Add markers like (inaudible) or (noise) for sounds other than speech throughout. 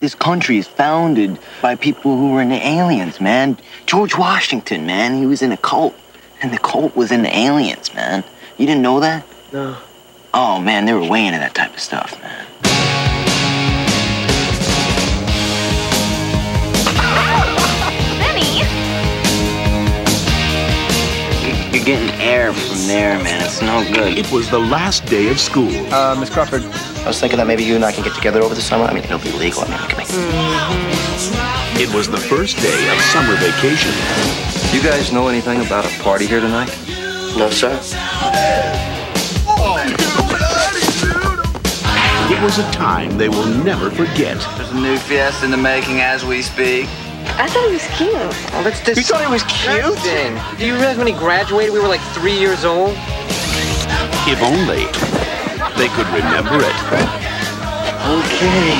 This country is founded by people who were into aliens, man. George Washington, man, he was in a cult. And the cult was into aliens, man. You didn't know that? No. Oh, man, they were way into that type of stuff, man. Benny! You're getting air from there, man. It's no good. It was the last day of school. Uh, Miss Crawford, I was thinking that maybe you and I can get together over the summer. I mean, it'll be legal. I mean, we can make. It was the first day of summer vacation. You guys know anything about a party here tonight? No, sir. It was a time they will never forget. There's a new fiesta in the making as we speak. I thought he was cute. Oh, that's dis- You thought he was cute? Then, do you realize when he graduated, we were like three years old? If only they could remember it. Okay.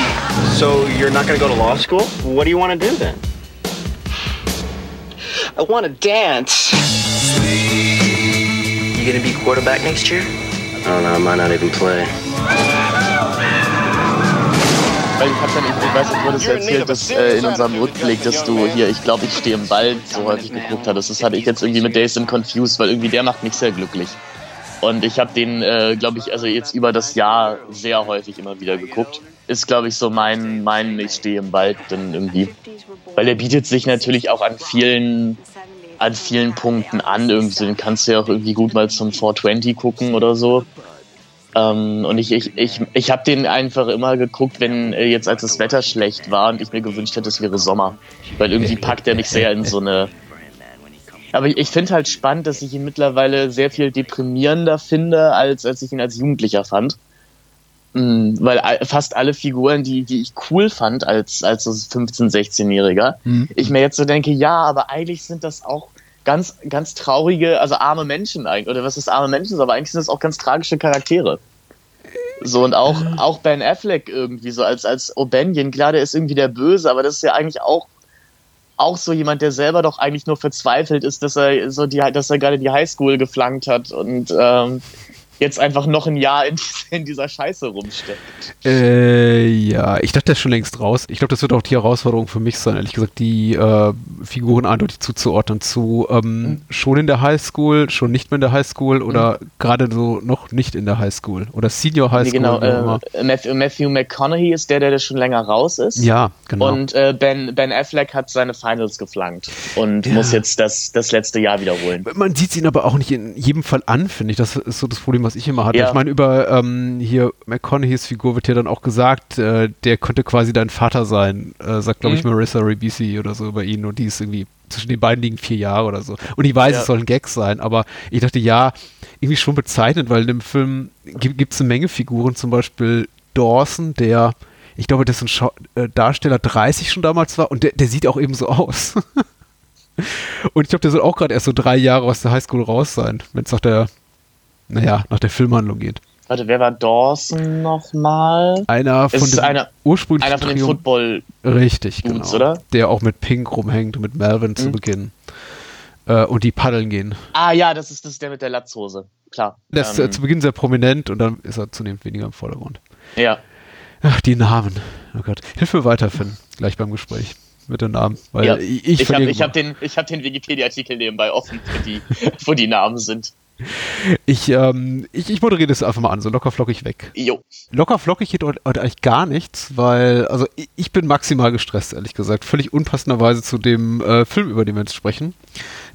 So you're not gonna go to law school? What do you want to do then? I want to dance. You gonna be quarterback next year? I don't know. I might not even play. Ich hab dann, ich, ich weiß nicht, wo das erzählt, dass äh, in unserem Rückblick, dass du hier, ich glaube, ich stehe im Wald, so häufig geguckt hattest. Das hatte ich jetzt irgendwie mit Days and Confused, weil irgendwie der macht mich sehr glücklich. Und ich habe den, äh, glaube ich, also jetzt über das Jahr sehr häufig immer wieder geguckt. Ist, glaube ich, so mein, mein Ich stehe im Wald dann irgendwie. Weil der bietet sich natürlich auch an vielen, an vielen Punkten an. Irgendwie, den kannst du ja auch irgendwie gut mal zum 420 gucken oder so. Ähm, und ich, ich, ich, ich habe den einfach immer geguckt, wenn äh, jetzt als das Wetter schlecht war und ich mir gewünscht hätte, es wäre Sommer. Weil irgendwie packt er mich sehr in so eine. Aber ich, ich finde halt spannend, dass ich ihn mittlerweile sehr viel deprimierender finde, als, als ich ihn als Jugendlicher fand. Mm, weil fast alle Figuren, die, die ich cool fand als, als so 15-, 16-Jähriger, ich mir jetzt so denke, ja, aber eigentlich sind das auch ganz, ganz traurige, also arme Menschen eigentlich, oder was ist arme Menschen, aber eigentlich sind das auch ganz tragische Charaktere. So, und auch, auch Ben Affleck irgendwie so als, als O'Banion, klar, der ist irgendwie der Böse, aber das ist ja eigentlich auch, auch so jemand, der selber doch eigentlich nur verzweifelt ist, dass er so die, dass er gerade die Highschool geflankt hat und ähm, jetzt einfach noch ein Jahr in, (laughs) in dieser Scheiße rumsteckt. Äh, ja, ich dachte, der ist schon längst raus. Ich glaube, das wird auch die Herausforderung für mich sein, ehrlich gesagt, die äh, Figuren eindeutig zuzuordnen zu ähm, Mhm. schon in der Highschool, schon nicht mehr in der Highschool oder gerade so noch nicht in der Highschool oder Senior Nee, Highschool. genau, auch immer. äh, Matthew, Matthew McConaughey ist der, der schon länger raus ist. ja, genau. Und äh, ben, ben Affleck hat seine Finals geflankt und Ja. muss jetzt das, das letzte Jahr wiederholen. Man sieht ihn aber auch nicht in jedem Fall an, finde ich. Das ist so das Problem, was ich immer hatte. Ja. Ich meine, über ähm, hier McConaugheys Figur wird ja dann auch gesagt, äh, der könnte quasi dein Vater sein, äh, sagt, glaube ich, Mhm. Marissa Ribisi oder so über ihn. Und die ist irgendwie, zwischen den beiden liegen vier Jahre oder so. Und ich weiß, Ja. es soll ein Gag sein, aber ich dachte, ja, irgendwie schon bezeichnend, weil in dem Film gibt es eine Menge Figuren, zum Beispiel Dawson, der, ich glaube, dessen Schau äh, Darsteller 30 schon damals war und der, der sieht auch eben so aus. (laughs) Und ich glaube, der soll auch gerade erst so drei Jahre aus der Highschool raus sein, wenn es nach der, naja, nach der Filmhandlung geht. Warte, wer war Dawson nochmal? Einer von dem einer, ursprünglichen einer von den Trio- Football. Richtig, Dudes, genau. oder? Der auch mit Pink rumhängt und mit Melvin zu Mhm. Beginn. Äh, und die paddeln gehen. Ah ja, das ist, das ist der mit der Latzhose. Klar. Der ist Ähm, äh, zu Beginn sehr prominent und dann ist er zunehmend weniger im Vordergrund. ja. Ach, die Namen. Oh Gott. Hilf mir weiter, Finn, gleich beim Gespräch mit den Namen. Weil ja. ich, Ich, habe hab den, ich hab den Wikipedia-Artikel nebenbei offen, wo die, (laughs) wo die Namen sind. Ich, ähm, ich, ich moderiere das einfach mal an, so locker flockig weg. Jo. Locker flockig geht heute heute eigentlich gar nichts, weil, also ich, ich bin maximal gestresst, ehrlich gesagt. Völlig unpassenderweise zu dem äh, Film, über den wir jetzt sprechen.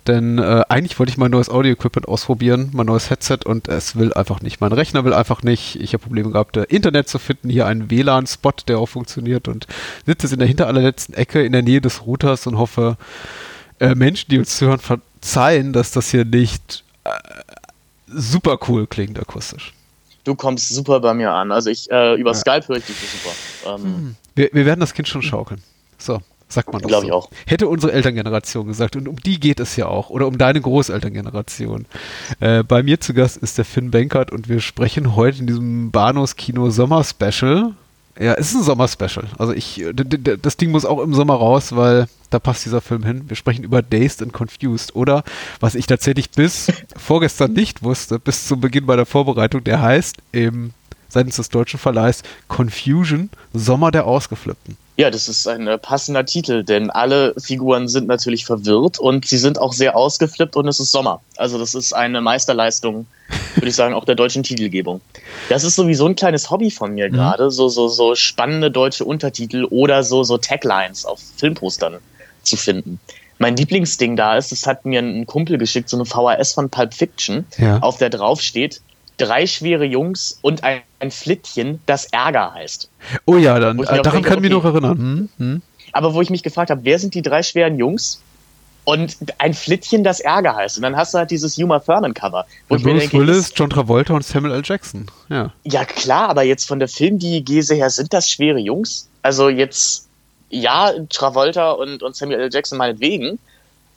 Denn äh, eigentlich wollte ich mein neues Audio-Equipment ausprobieren, mein neues Headset und es will einfach nicht. Mein Rechner will einfach nicht. Ich habe Probleme gehabt, äh, Internet zu finden. Hier einen WLAN-Spot, der auch funktioniert und sitze jetzt in der hinterallerletzten Ecke in der Nähe des Routers und hoffe, äh, Menschen, die uns zuhören, verzeihen, dass das hier nicht äh, super cool klingt akustisch. Du kommst super bei mir an. Also ich, äh, über Ja. Skype höre ich dich super. Ähm, Wir, wir werden das Kind schon schaukeln. So, sagt man doch Glaub so. ich auch. Hätte unsere Elterngeneration gesagt. Und um die geht es ja auch. Oder um deine Großelterngeneration. Äh, bei mir zu Gast ist der Finn Benkert und wir sprechen heute in diesem Bahnhofskino Sommer-Special. Ja, es ist ein Sommer-Special. Also ich, d- das Ding muss auch im Sommer raus, weil da passt dieser Film hin. Wir sprechen über Dazed and Confused. Oder, was ich tatsächlich bis (laughs) vorgestern nicht wusste, bis zum Beginn bei der Vorbereitung, der heißt im seitens des deutschen Verleihs Confusion, Sommer der Ausgeflippten. Ja, das ist ein äh, passender Titel, denn alle Figuren sind natürlich verwirrt und sie sind auch sehr ausgeflippt und es ist Sommer. Also das ist eine Meisterleistung, würde ich sagen, auch der deutschen Titelgebung. Das ist sowieso ein kleines Hobby von mir mhm. gerade, so, so, so spannende deutsche Untertitel oder so, so Taglines auf Filmpostern zu finden. Mein Lieblingsding da ist, das hat mir ein Kumpel geschickt, so eine VHS von Pulp Fiction, ja. auf der drauf steht, drei schwere Jungs und ein, ein Flittchen, das Ärger heißt. Oh ja, dann äh, daran denke, kann ich mich noch erinnern. Hm? Hm. Aber wo ich mich gefragt habe, wer sind die drei schweren Jungs? Und ein Flittchen, das Ärger heißt. Und dann hast du halt dieses Huma Thurman Cover. Wo ja, ich Bruce denke, Willis, John Travolta und Samuel L. Jackson. Ja. ja, klar, aber jetzt von der Filmdiegese her sind das schwere Jungs. Also jetzt, ja, Travolta und, und Samuel L. Jackson meinetwegen.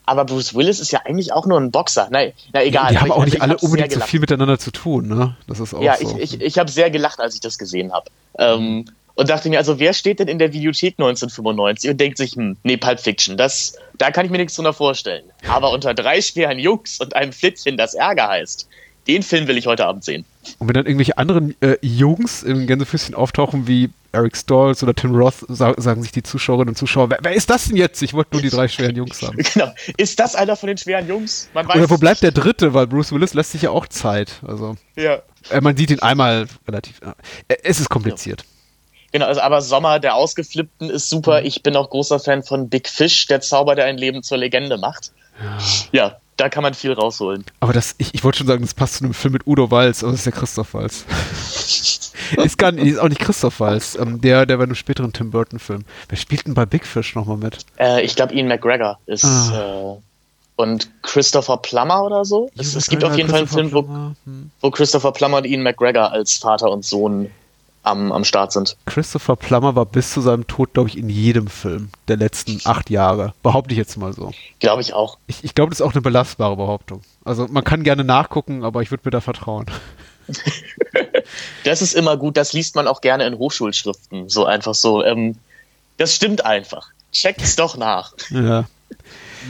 Aber Bruce Willis ist ja eigentlich auch nur ein Boxer. Na, na egal. Die, haben auch nicht alle unbedingt so viel miteinander zu tun, ne? Das ist auch ja, so. ich, ich, ich habe sehr gelacht, als ich das gesehen habe. Ähm, und dachte mir, also wer steht denn in der Videothek 1995 und denkt sich, hm, nee, Pulp Fiction, das, da kann ich mir nichts drunter vorstellen. Aber unter drei schweren Jungs und einem Flittchen, das Ärger heißt, den Film will ich heute Abend sehen. Und wenn dann irgendwelche anderen äh, Jungs im Gänsefüßchen auftauchen, wie Eric Stolz oder Tim Roth, sagen sich die Zuschauerinnen und Zuschauer, wer, wer ist das denn jetzt? Ich wollte nur die drei schweren Jungs haben. (laughs) Genau. Ist das einer von den schweren Jungs? oder wo bleibt der dritte? Weil Bruce Willis lässt sich ja auch Zeit. Also, ja. Äh, man sieht ihn einmal relativ. Äh, es ist kompliziert. Ja. Genau, also aber Sommer der Ausgeflippten ist super. Ich bin auch großer Fan von Big Fish, der Zauber, der ein Leben zur Legende macht. Ja, ja da kann man viel rausholen. Aber das, ich, ich wollte schon sagen, das passt zu einem Film mit Udo Walz, aber das ist ja Christoph Walz. (laughs) ist, gar nicht, ist auch nicht Christoph Walz, ähm, der, der bei einem späteren Tim Burton-Film. Wer spielt denn bei Big Fish nochmal mit? Äh, ich glaube, Ian McGregor ist. Ah. Äh, und Christopher Plummer oder so. Es, es gibt auf jeden Fall einen Film, wo, hm. wo Christopher Plummer und Ian McGregor als Vater und Sohn am, am Start sind. Christopher Plummer war bis zu seinem Tod, glaube ich, in jedem Film der letzten acht Jahre. Behaupte ich jetzt mal so. Glaube ich auch. Ich, ich glaube, das ist auch eine belastbare Behauptung. Also man kann gerne nachgucken, aber ich würde mir da vertrauen. (laughs) das ist immer gut, das liest man auch gerne in Hochschulschriften. So einfach so. Ähm, das stimmt einfach. Checkt es doch nach. Ja.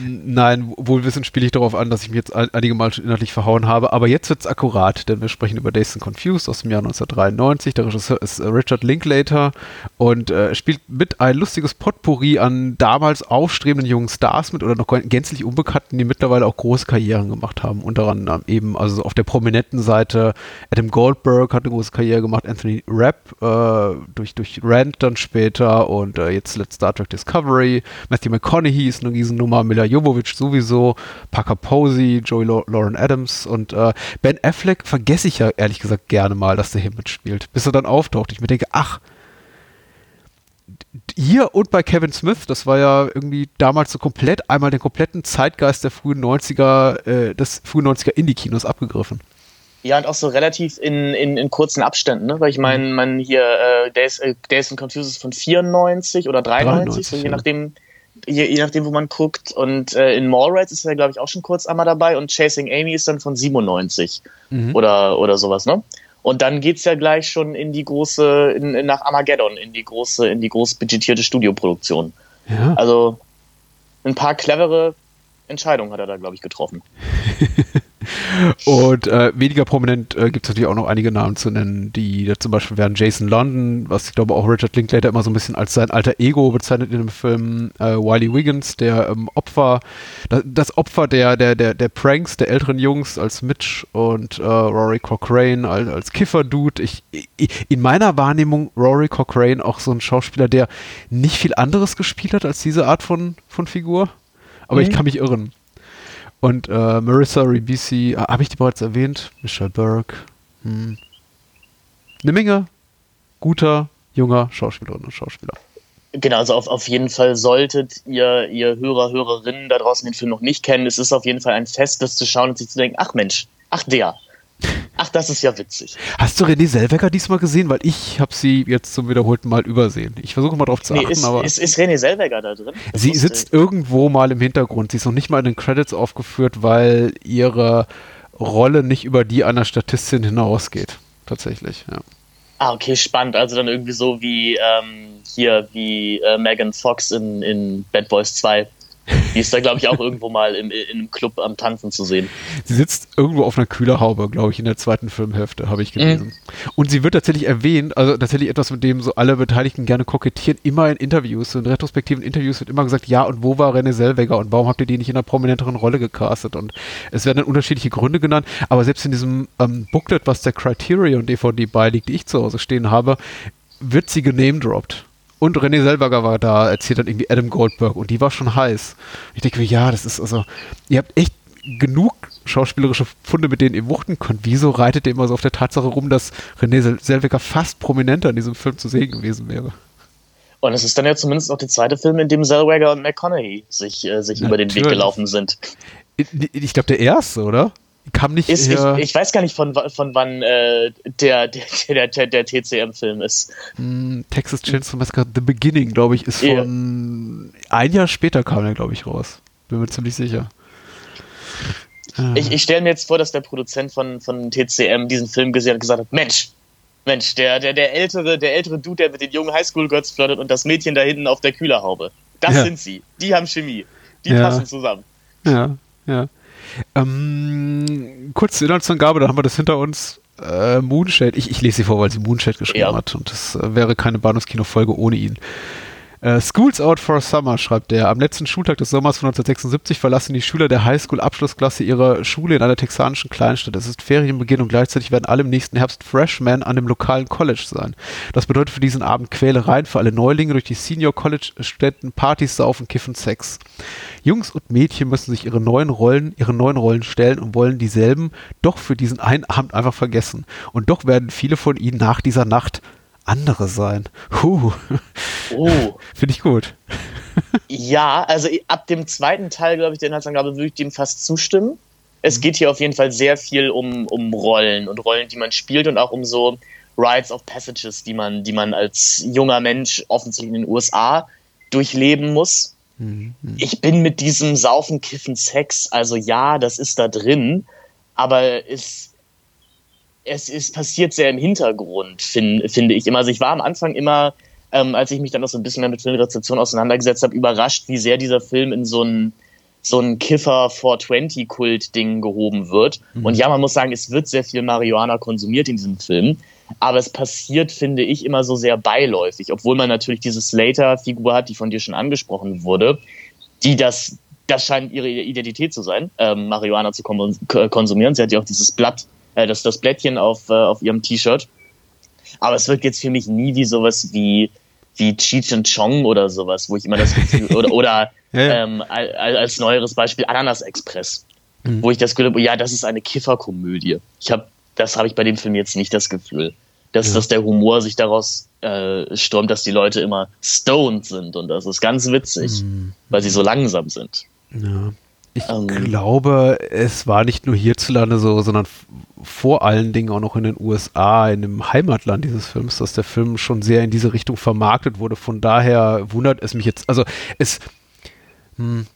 Nein, wohlwissend spiele ich darauf an, dass ich mich jetzt einige Mal schon inhaltlich verhauen habe. Aber jetzt wird es akkurat, denn wir sprechen über Dazed and Confused aus dem Jahr 1993. Der Regisseur ist äh, Richard Linklater und äh, spielt mit ein lustiges Potpourri an damals aufstrebenden jungen Stars mit oder noch gänzlich Unbekannten, die mittlerweile auch große Karrieren gemacht haben. Unter anderem eben, also auf der prominenten Seite Adam Goldberg hat eine große Karriere gemacht, Anthony Rapp äh, durch, durch Rand dann später und äh, jetzt Let's Star Trek Discovery. Matthew McConaughey ist eine Riesennummer, Mila Jovovich sowieso, Parker Posey, Joey Lauren Adams und äh, Ben Affleck vergesse ich ja ehrlich gesagt gerne mal, dass der hier mitspielt, bis er dann auftaucht. Ich mir denke, ach, hier und bei Kevin Smith, das war ja irgendwie damals so komplett, einmal den kompletten Zeitgeist der frühen 90er, äh, des frühen 90er Indie-Kinos abgegriffen. Ja, und auch so relativ in, in, in kurzen Abständen, ne? Weil ich meine, mhm. man hier, äh, Days, äh, Days and Confused ist von 94 oder 93, 93 so je ja. nachdem, je, je nachdem, wo man guckt. Und äh, in Mallrats ist er, glaube ich, auch schon kurz einmal dabei. Und Chasing Amy ist dann von 97 mhm. oder, oder sowas, ne? Und dann geht's ja gleich schon in die große, in, in, nach Armageddon, in die große, in die groß budgetierte Studioproduktion. Ja. Also ein paar clevere Entscheidungen hat er da, glaube ich, getroffen. (laughs) Und äh, weniger prominent äh, gibt es natürlich auch noch einige Namen zu nennen, die da zum Beispiel wären Jason London, was ich glaube auch Richard Linklater immer so ein bisschen als sein alter Ego bezeichnet in dem Film, äh, Wiley Wiggins, der ähm, Opfer, das, das, Opfer der, der, der, der Pranks der älteren Jungs als Mitch und äh, Rory Cochrane als, als Kiffer-Dude. Ich, ich, in meiner Wahrnehmung Rory Cochrane auch so ein Schauspieler, der nicht viel anderes gespielt hat als diese Art von, von Figur. Aber mhm. ich kann mich irren. Und äh, Marissa Ribisi, äh, habe ich die bereits erwähnt? Michelle Burke. Hm. Eine Menge guter, junger Schauspielerinnen und Schauspieler. Genau, also auf, auf jeden Fall solltet ihr, ihr Hörer, Hörerinnen da draußen den Film noch nicht kennen. Es ist auf jeden Fall ein Fest, das zu schauen und sich zu denken, ach Mensch, ach der, Ach, das ist ja witzig. Hast du René Selweger diesmal gesehen? Weil ich habe sie jetzt zum wiederholten Mal übersehen. Ich versuche mal drauf zu nee, achten. Ist, aber ist, ist René Selweger da drin? Das sie sitzt irgendwo mal im Hintergrund. Sie ist noch nicht mal in den Credits aufgeführt, weil ihre Rolle nicht über die einer Statistin hinausgeht. Tatsächlich, ja. Ah, okay, spannend. Also dann irgendwie so wie ähm, hier, wie äh, Megan Fox in, in Bad Boys 2 Die ist da, glaube ich, auch irgendwo mal im, in einem Club am Tanzen zu sehen. Sie sitzt irgendwo auf einer Kühlerhaube, glaube ich, in der zweiten Filmhälfte, habe ich gelesen. Mhm. Und sie wird tatsächlich erwähnt, also tatsächlich etwas, mit dem so alle Beteiligten gerne kokettieren, immer in Interviews, so in retrospektiven Interviews wird immer gesagt, ja, und wo war René Selweger und warum habt ihr die nicht in einer prominenteren Rolle gecastet? Und es werden dann unterschiedliche Gründe genannt, aber selbst in diesem ähm, Booklet, was der Criterion DVD beiliegt, die ich zu Hause stehen habe, wird sie genamedroppt. Und René Selberger war da, erzählt dann irgendwie Adam Goldberg und die war schon heiß. Ich denke mir, ja, das ist also, ihr habt echt genug schauspielerische Funde, mit denen ihr wuchten könnt. Wieso reitet ihr immer so auf der Tatsache rum, dass René Selweger fast prominenter in diesem Film zu sehen gewesen wäre? Und es ist dann ja zumindest auch der zweite Film, in dem Zellweger und McConaughey sich, äh, sich über den Weg gelaufen sind. Ich, ich glaube, der erste, oder? Kam nicht. Ist, ich, ich, weiß gar nicht, von, von wann äh, der, der, der, der TCM-Film ist. Mm, Texas Chainsaw Massacre The Beginning, glaube ich, ist von yeah. ein Jahr später kam er, glaube ich, raus. Bin mir ziemlich sicher. Ich, ich stelle mir jetzt vor, dass der Produzent von, von TCM diesen Film gesehen hat und gesagt hat: Mensch, Mensch, der, der, der ältere, der ältere Dude, der mit den jungen Highschool-Girls flirtet und das Mädchen da hinten auf der Kühlerhaube. Das ja. sind sie. Die haben Chemie. Die ja. passen zusammen. Ja, ja. Ähm, kurz zur Inhaltsangabe, da haben wir das hinter uns. Äh, Moonshade, ich, ich lese sie vor, weil sie Moonshade geschrieben ja. hat und das äh, wäre keine Bahnhofskino-Folge ohne ihn. Uh, Schools out for summer, schreibt er. Am letzten Schultag des Sommers von 1976 verlassen die Schüler der Highschool-Abschlussklasse ihre Schule in einer texanischen Kleinstadt. Es ist Ferienbeginn und gleichzeitig werden alle im nächsten Herbst Freshmen an dem lokalen College sein. Das bedeutet für diesen Abend Quälereien für alle Neulinge durch die Senior College-Städten, Partys, Saufen, Kiffen, Sex. Jungs und Mädchen müssen sich ihre neuen Rollen, ihre neuen Rollen stellen und wollen dieselben doch für diesen einen Abend einfach vergessen. Und doch werden viele von ihnen nach dieser Nacht andere sein. Huh. Oh. (laughs) Finde ich gut. ja, also ab dem zweiten Teil, glaube ich, der Inhaltsangabe würde ich dem fast zustimmen. Es mhm. geht hier auf jeden Fall sehr viel um, um Rollen und Rollen, die man spielt und auch um so Rites of Passages, die man, die man als junger Mensch offensichtlich in den USA durchleben muss. Mhm. Ich bin mit diesem Saufen, Kiffen, Sex, also ja, das ist da drin, aber es es ist passiert sehr im Hintergrund, find, finde ich immer. Also ich war am Anfang immer, ähm, als ich mich dann noch so ein bisschen mehr mit Filmrezeption auseinandergesetzt habe, überrascht, wie sehr dieser Film in so ein so ein Kiffer 420-Kult-Ding gehoben wird. Mhm. Und ja, man muss sagen, es wird sehr viel Marihuana konsumiert in diesem Film. Aber es passiert, finde ich, immer so sehr beiläufig. Obwohl man natürlich diese Slater-Figur hat, die von dir schon angesprochen wurde, die das, das scheint ihre Identität zu sein, ähm, Marihuana zu konsumieren. Sie hat ja auch dieses Blatt äh, das, das Blättchen auf, äh, auf ihrem T-Shirt. Aber es wirkt jetzt für mich nie wie sowas wie, wie Cheech and Chong oder sowas, wo ich immer das Gefühl, (laughs) oder, oder ja. ähm, als neueres Beispiel Ananas Express, mhm. wo ich das Gefühl habe, ja, das ist eine Kifferkomödie. Ich habe, das habe ich bei dem Film jetzt nicht das Gefühl, dass, ja. dass der Humor sich daraus äh, stürmt, dass die Leute immer stoned sind und das ist ganz witzig, mhm. weil sie so langsam sind. Ja. Ich ähm, glaube, es war nicht nur hierzulande so, sondern vor allen Dingen auch noch in den USA, in dem Heimatland dieses Films, dass der Film schon sehr in diese Richtung vermarktet wurde. Von daher wundert es mich jetzt, also es, hm,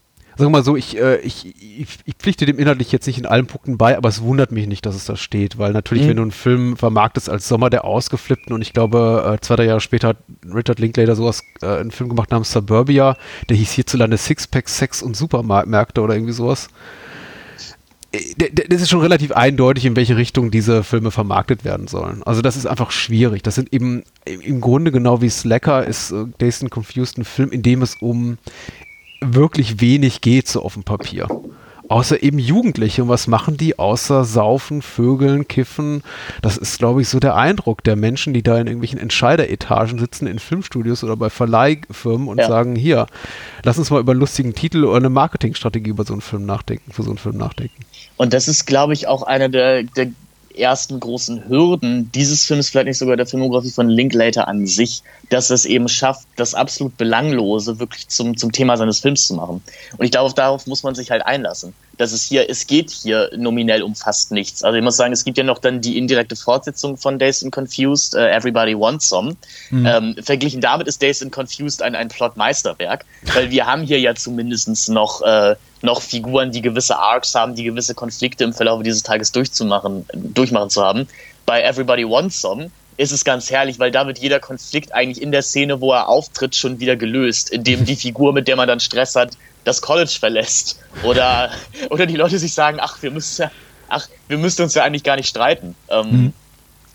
sagen wir mal so, ich, äh, ich, ich, ich, pflichte dem inhaltlich jetzt nicht in allen Punkten bei, aber es wundert mich nicht, dass es da steht, weil natürlich, mhm. wenn du einen Film vermarktest als Sommer der Ausgeflippten und ich glaube, äh, zwei, drei Jahre später hat Richard Linklater sowas, äh, einen Film gemacht namens Suburbia, der hieß hierzulande Sixpack, Sex und Supermärkte oder irgendwie sowas. Äh, das ist schon relativ eindeutig, in welche Richtung diese Filme vermarktet werden sollen. Also das ist einfach schwierig. Das sind eben im Grunde genau wie Slacker ist äh, Dazed and Confused ein Film, in dem es um wirklich wenig geht so auf dem Papier. Außer eben Jugendliche. Und was machen die? Außer saufen, vögeln, kiffen. Das ist, glaube ich, so der Eindruck der Menschen, die da in irgendwelchen Entscheideretagen sitzen, in Filmstudios oder bei Verleihfirmen und ja. sagen, hier, lass uns mal über einen lustigen Titel oder eine Marketingstrategie über so einen Film nachdenken, für so einen Film nachdenken. Und das ist, glaube ich, auch einer der, der ersten großen Hürden dieses Films, vielleicht nicht sogar der Filmografie von Linklater an sich, dass es eben schafft, das absolut Belanglose wirklich zum, zum Thema seines Films zu machen. Und ich glaube, darauf muss man sich halt einlassen. Dass es hier, es geht hier nominell um fast nichts. Also ich muss sagen, es gibt ja noch dann die indirekte Fortsetzung von Days and Confused, uh, Everybody Wants Some. Mhm. Ähm, verglichen damit ist Days and Confused ein, ein Plot-Meisterwerk, weil wir haben hier ja zumindest noch äh, noch Figuren, die gewisse Arcs haben, die gewisse Konflikte im Verlauf dieses Tages durchzumachen, durchmachen zu haben. Bei Everybody Wants Some ist es ganz herrlich, weil da wird jeder Konflikt eigentlich in der Szene, wo er auftritt, schon wieder gelöst, indem die Figur, mit der man dann Stress hat, das College verlässt. Oder, (laughs) oder die Leute sich sagen, ach, wir müssen ja, ach, wir müssten uns ja eigentlich gar nicht streiten. Ähm, mhm.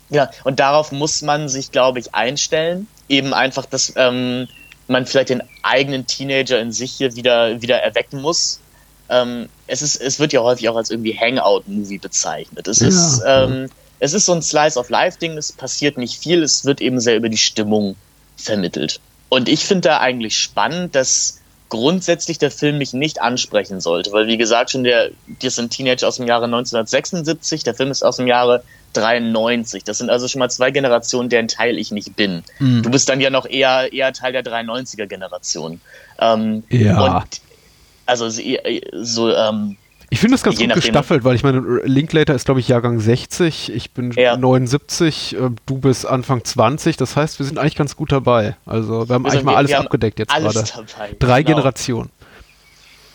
Ja, und darauf muss man sich, glaube ich, einstellen. Eben einfach, dass ähm, man vielleicht den eigenen Teenager in sich hier wieder, wieder erwecken muss. Ähm, es, ist, es wird ja häufig auch als irgendwie Hangout-Movie bezeichnet. Es, ja. ist, ähm, es ist so ein Slice-of-Life-Ding, es passiert nicht viel, es wird eben sehr über die Stimmung vermittelt. Und ich finde da eigentlich spannend, dass grundsätzlich der Film mich nicht ansprechen sollte, weil wie gesagt schon der, das sind Teenager aus dem Jahre 1976, der Film ist aus dem Jahre 93. Das sind also schon mal zwei Generationen, deren Teil ich nicht bin. Mhm. Du bist dann ja noch eher, eher Teil der 93er Generation. Ähm, ja. Und also so, ähm, ich finde das ganz gut gestaffelt, weil ich meine, Linklater ist, glaube ich, Jahrgang 60, ich bin ja. 79, äh, du bist Anfang 20, das heißt, wir sind eigentlich ganz gut dabei. Also wir haben also eigentlich wir, mal alles abgedeckt jetzt gerade. Drei genau. Generationen.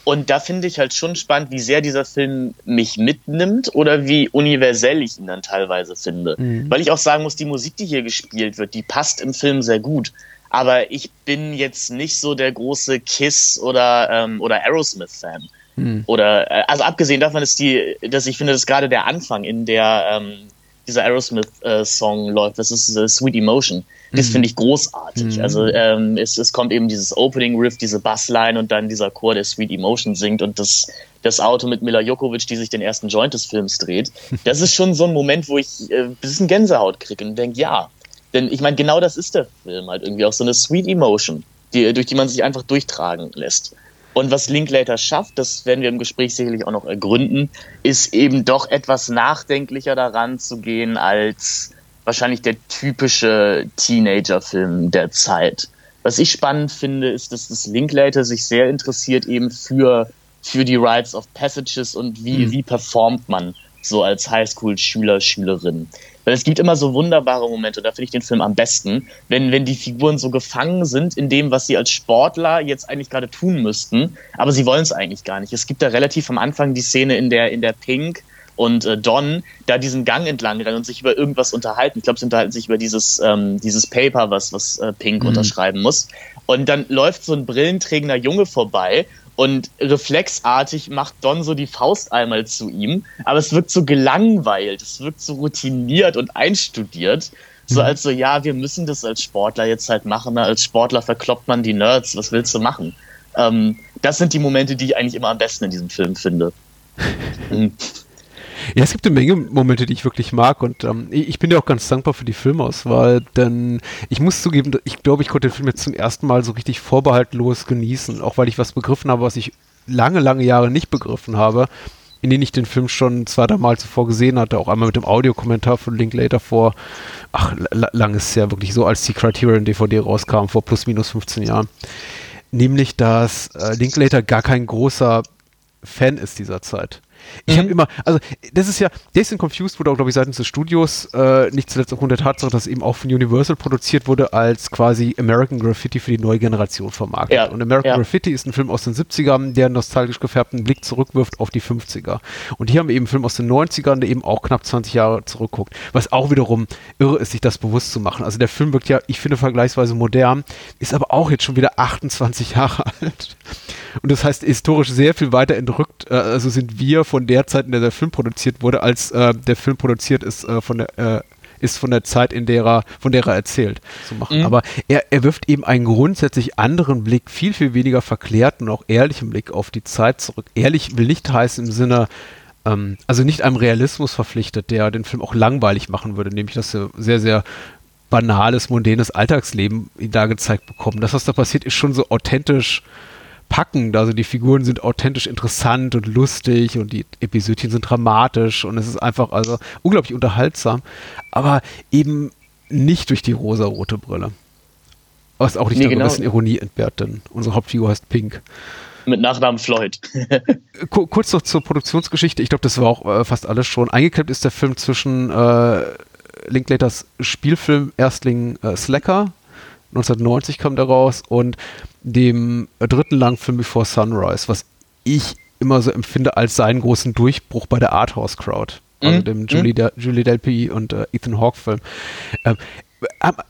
Und da finde ich halt schon spannend, wie sehr dieser Film mich mitnimmt oder wie universell ich ihn dann teilweise finde. Mhm. Weil ich auch sagen muss, die Musik, die hier gespielt wird, die passt im Film sehr gut. Aber ich bin jetzt nicht so der große Kiss oder, ähm, oder Aerosmith-Fan. Mhm. Oder, äh, also abgesehen davon ist die, dass ich finde, dass gerade der Anfang in der ähm, dieser Aerosmith-Song äh, läuft, das ist äh, Sweet Emotion. Das mhm. finde ich großartig. Mhm. Also ähm, es, es kommt eben dieses Opening-Riff, diese Bassline und dann dieser Chor, der Sweet Emotion singt und das, das Auto mit Mila Jokovic, die sich den ersten Joint des Films dreht. (laughs) Das ist schon so ein Moment, wo ich äh, ein bisschen Gänsehaut kriege und denke, ja. Denn ich meine, genau das ist der Film halt irgendwie auch so eine Sweet Emotion, die, durch die man sich einfach durchtragen lässt. Und was Linklater schafft, das werden wir im Gespräch sicherlich auch noch ergründen, ist eben doch etwas nachdenklicher daran zu gehen als wahrscheinlich der typische Teenager-Film der Zeit. Was ich spannend finde, ist, dass das Linklater sich sehr interessiert eben für, für die Rites of Passages und wie, mhm. wie performt man so als Highschool-Schüler, Schülerin. Weil es gibt immer so wunderbare Momente, und da finde ich den Film am besten, wenn, wenn die Figuren so gefangen sind in dem, was sie als Sportler jetzt eigentlich gerade tun müssten, aber sie wollen es eigentlich gar nicht. Es gibt da relativ am Anfang die Szene, in der, in der Pink und äh, Don da diesen Gang entlang rennen und sich über irgendwas unterhalten. Ich glaube, sie unterhalten sich über dieses, ähm, dieses Paper, was, was äh, Pink mhm. unterschreiben muss. Und dann läuft so ein brillenträgender Junge vorbei und reflexartig macht Don so die Faust einmal zu ihm, aber es wirkt so gelangweilt, es wirkt so routiniert und einstudiert. So mhm. als so, ja, wir müssen das als Sportler jetzt halt machen. Ne? Als Sportler verkloppt man die Nerds, was willst du machen? Ähm, das sind die Momente, die ich eigentlich immer am besten in diesem Film finde. (laughs) Ja, es gibt eine Menge Momente, die ich wirklich mag und ähm, ich bin ja auch ganz dankbar für die Filmauswahl, denn ich muss zugeben, ich glaube, ich konnte den Film jetzt zum ersten Mal so richtig vorbehaltlos genießen, auch weil ich was begriffen habe, was ich lange, lange Jahre nicht begriffen habe, in denen ich den Film schon zwei, drei Mal zuvor gesehen hatte, auch einmal mit dem Audiokommentar von Linklater vor, ach, lang ist es ja wirklich so, als die Criterion DVD rauskam, vor plus minus 15 Jahren. Nämlich, dass äh, Linklater gar kein großer Fan ist dieser Zeit. Ich mhm. habe immer, also das ist ja, Days Confused wurde auch, glaube ich, seitens des Studios, äh, nicht zuletzt aufgrund der Tatsache, dass eben auch von Universal produziert wurde, als quasi American Graffiti für die neue Generation vermarktet. Ja. Und American ja. Graffiti ist ein Film aus den 70ern, der einen nostalgisch gefärbten Blick zurückwirft auf die 50er. Und hier haben wir eben einen Film aus den 90ern, der eben auch knapp 20 Jahre zurückguckt. Was auch wiederum irre ist, sich das bewusst zu machen. Also der Film wirkt ja, ich finde, vergleichsweise modern, ist aber auch jetzt schon wieder 28 Jahre (laughs) alt. Und das heißt, historisch sehr viel weiter entrückt, äh, also sind wir von der Zeit, in der der Film produziert wurde, als äh, der Film produziert ist äh, von der äh, ist von der Zeit, in der er, von der er erzählt, zu machen. Mhm. Aber er, er wirft eben einen grundsätzlich anderen Blick, viel, viel weniger verklärten und auch ehrlichen Blick auf die Zeit zurück. Ehrlich will nicht heißen im Sinne, ähm, also nicht einem Realismus verpflichtet, der den Film auch langweilig machen würde, nämlich dass er sehr, sehr banales, mondänes Alltagsleben da gezeigt bekommen. Das, was da passiert, ist schon so authentisch packend. Also die Figuren sind authentisch interessant und lustig und die Episodien sind dramatisch und es ist einfach also unglaublich unterhaltsam, aber eben nicht durch die rosa-rote Brille. Was auch nicht nee, genau. ein bisschen Ironie entbehrt, denn unsere Hauptfigur heißt Pink. Mit Nachnamen Floyd. (laughs) Kurz noch zur Produktionsgeschichte. Ich glaube, das war auch äh, fast alles schon. Eingeklemmt ist der Film zwischen äh, Linklaters Spielfilm Erstling äh, Slacker 1990 kam der raus und dem dritten Langfilm Before Sunrise, was ich immer so empfinde als seinen großen Durchbruch bei der Arthouse Crowd. also mhm. dem Julie, mhm. Julie Delpy und äh, Ethan Hawke Film. Ähm,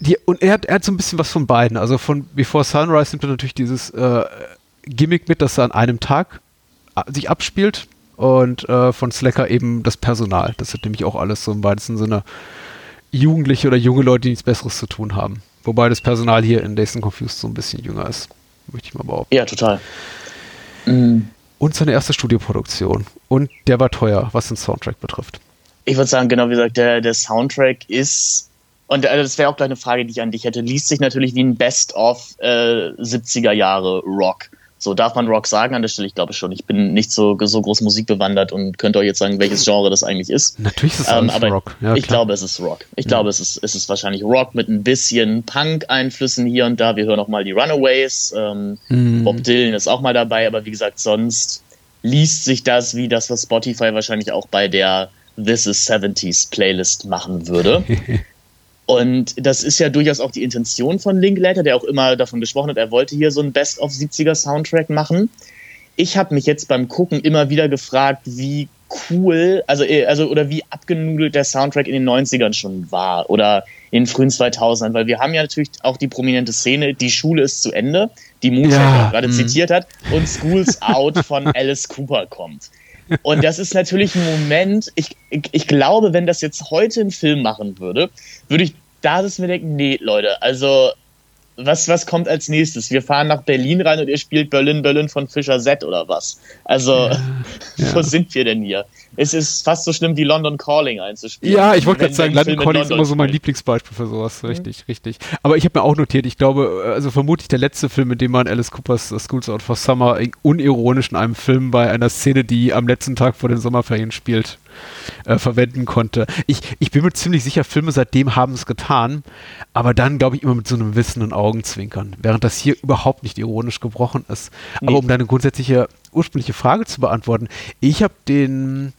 die, und er hat, er hat so ein bisschen was von beiden. Also von Before Sunrise nimmt er natürlich dieses äh, Gimmick mit, dass er an einem Tag äh, sich abspielt und äh, von Slacker eben das Personal. Das sind nämlich auch alles so im weitesten Sinne Jugendliche oder junge Leute, die nichts Besseres zu tun haben. Wobei das Personal hier in Dazed Confused so ein bisschen jünger ist, möchte ich mal behaupten. Ja, total. Mhm. Und seine erste Studioproduktion. Und der war teuer, was den Soundtrack betrifft. Ich würde sagen, genau wie gesagt, der, der Soundtrack ist und äh, das wäre auch gleich eine Frage, die ich an dich hätte. Liest sich natürlich wie ein Best-of äh, 70er Jahre Rock. So darf man Rock sagen an der Stelle? Ich glaube schon. Ich bin nicht so, so groß musikbewandert und könnte euch jetzt sagen, welches Genre das eigentlich ist. Natürlich ist es ähm, aber Rock. Ja, ich glaube, es ist Rock. Ich ja. glaube, es ist, es ist wahrscheinlich Rock mit ein bisschen Punk-Einflüssen hier und da. Wir hören auch mal die Runaways. Ähm, mhm. Bob Dylan ist auch mal dabei, aber wie gesagt, sonst liest sich das wie das, was Spotify wahrscheinlich auch bei der This is 70s Playlist machen würde. (laughs) Und das ist ja durchaus auch die Intention von Linklater, der auch immer davon gesprochen hat, er wollte hier so ein Best-of-70er-Soundtrack machen. Ich habe mich jetzt beim Gucken immer wieder gefragt, wie cool, also, äh, also oder wie abgenudelt der Soundtrack in den 90ern schon war oder in den frühen 2000ern, weil wir haben ja natürlich auch die prominente Szene, die Schule ist zu Ende, die Moonshot ja, gerade mhm. zitiert hat und School's Out von Alice Cooper kommt. Und das ist natürlich ein Moment, ich, ich, ich, glaube, wenn das jetzt heute ein Film machen würde, würde ich da mir denken, nee, Leute, also was, was kommt als nächstes? Wir fahren nach Berlin rein und ihr spielt Berlin, Berlin von Fischer Z oder was? Also, ja, (laughs) ja. wo sind wir denn hier? Es ist fast so schlimm wie London Calling einzuspielen. Ja, ich wollte gerade sagen, London Calling London ist immer so mein Lieblingsbeispiel für sowas. Richtig, mhm. richtig. Aber ich habe mir auch notiert, ich glaube, also vermutlich der letzte Film, in dem man Alice Coopers Schools Out for Summer unironisch in einem Film bei einer Szene, die am letzten Tag vor den Sommerferien spielt, äh, verwenden konnte. Ich, ich bin mir ziemlich sicher, Filme seitdem haben es getan, aber dann, glaube ich, immer mit so einem wissenden Augenzwinkern, während das hier überhaupt nicht ironisch gebrochen ist. Nee. Aber um deine grundsätzliche ursprüngliche Frage zu beantworten, ich habe den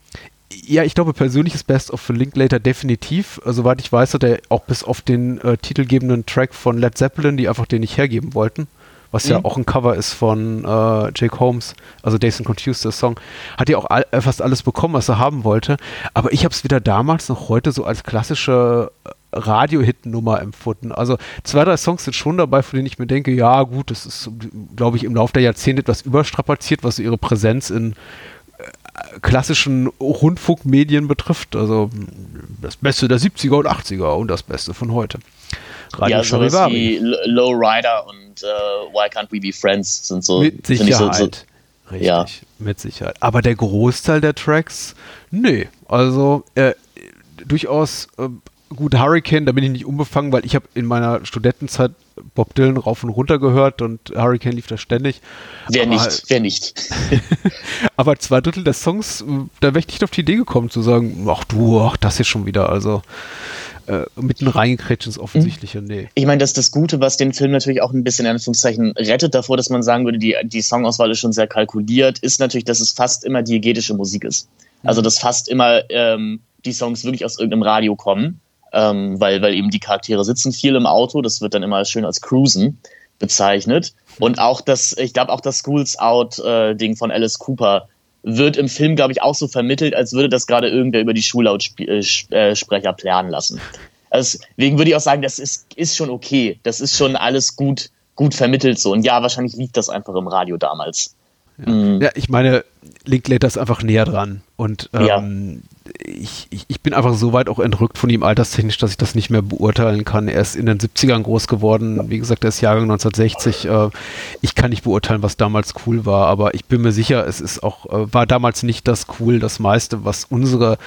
ja, ich glaube, persönliches Best of für Linklater definitiv. Also, soweit ich weiß, hat er auch bis auf den äh, titelgebenden Track von Led Zeppelin, die einfach den nicht hergeben wollten, was mhm. ja auch ein Cover ist von äh, Jake Holmes, also Days and Confused, der Song, hat ja auch all, äh, fast alles bekommen, was er haben wollte. Aber ich habe es weder damals noch heute so als klassische äh, Radio-Hit-Nummer empfunden. Also zwei, drei Songs sind schon dabei, von denen ich mir denke, ja gut, das ist, glaube ich, im Laufe der Jahrzehnte etwas überstrapaziert, was so ihre Präsenz in äh, klassischen Rundfunkmedien betrifft. Also das Beste der 70er und 80er und das Beste von heute. Radio ja, sowas wie Low Rider und äh, Why Can't We Be Friends sind so. Mit Sicherheit. So, so, Richtig, ja. mit Sicherheit. Aber der Großteil der Tracks, nee. Also äh, durchaus äh, gut Hurricane, da bin ich nicht unbefangen, weil ich habe in meiner Studentenzeit Bob Dylan rauf und runter gehört und Hurricane lief da ständig. Wer aber, nicht, wer nicht. (laughs) aber zwei Drittel der Songs, äh, da wäre ich nicht auf die Idee gekommen zu sagen, ach du, ach das ist schon wieder, also äh, mitten reingekretscht ins Offensichtliche, nee. Ich meine, das ist das Gute, was den Film natürlich auch ein bisschen in Anführungszeichen rettet davor, dass man sagen würde, die, die Songauswahl ist schon sehr kalkuliert, ist natürlich, dass es fast immer diegetische Musik ist. Also, dass fast immer ähm, die Songs wirklich aus irgendeinem Radio kommen, ähm, weil, weil eben die Charaktere sitzen viel im Auto, das wird dann immer schön als Cruisen bezeichnet. Und auch das, ich glaube auch das Schools Out-Ding äh, von Alice Cooper wird im Film, glaube ich, auch so vermittelt, als würde das gerade irgendwer über die Schullautsprecher äh, planen lassen. Also deswegen würde ich auch sagen, das ist, ist schon okay. Das ist schon alles gut, gut vermittelt so. Und ja, wahrscheinlich lief das einfach im Radio damals. Ja, mhm. ja ich meine, Linklater ist einfach näher dran. Und ähm, ja. ich, ich, ich, bin einfach so weit auch entrückt von ihm alterstechnisch, dass ich das nicht mehr beurteilen kann. Er ist in den 70ern groß geworden. Wie gesagt, er ist Jahrgang 1960. Äh, ich kann nicht beurteilen, was damals cool war, aber ich bin mir sicher, es ist auch, äh, war damals nicht das cool, das meiste, was unsere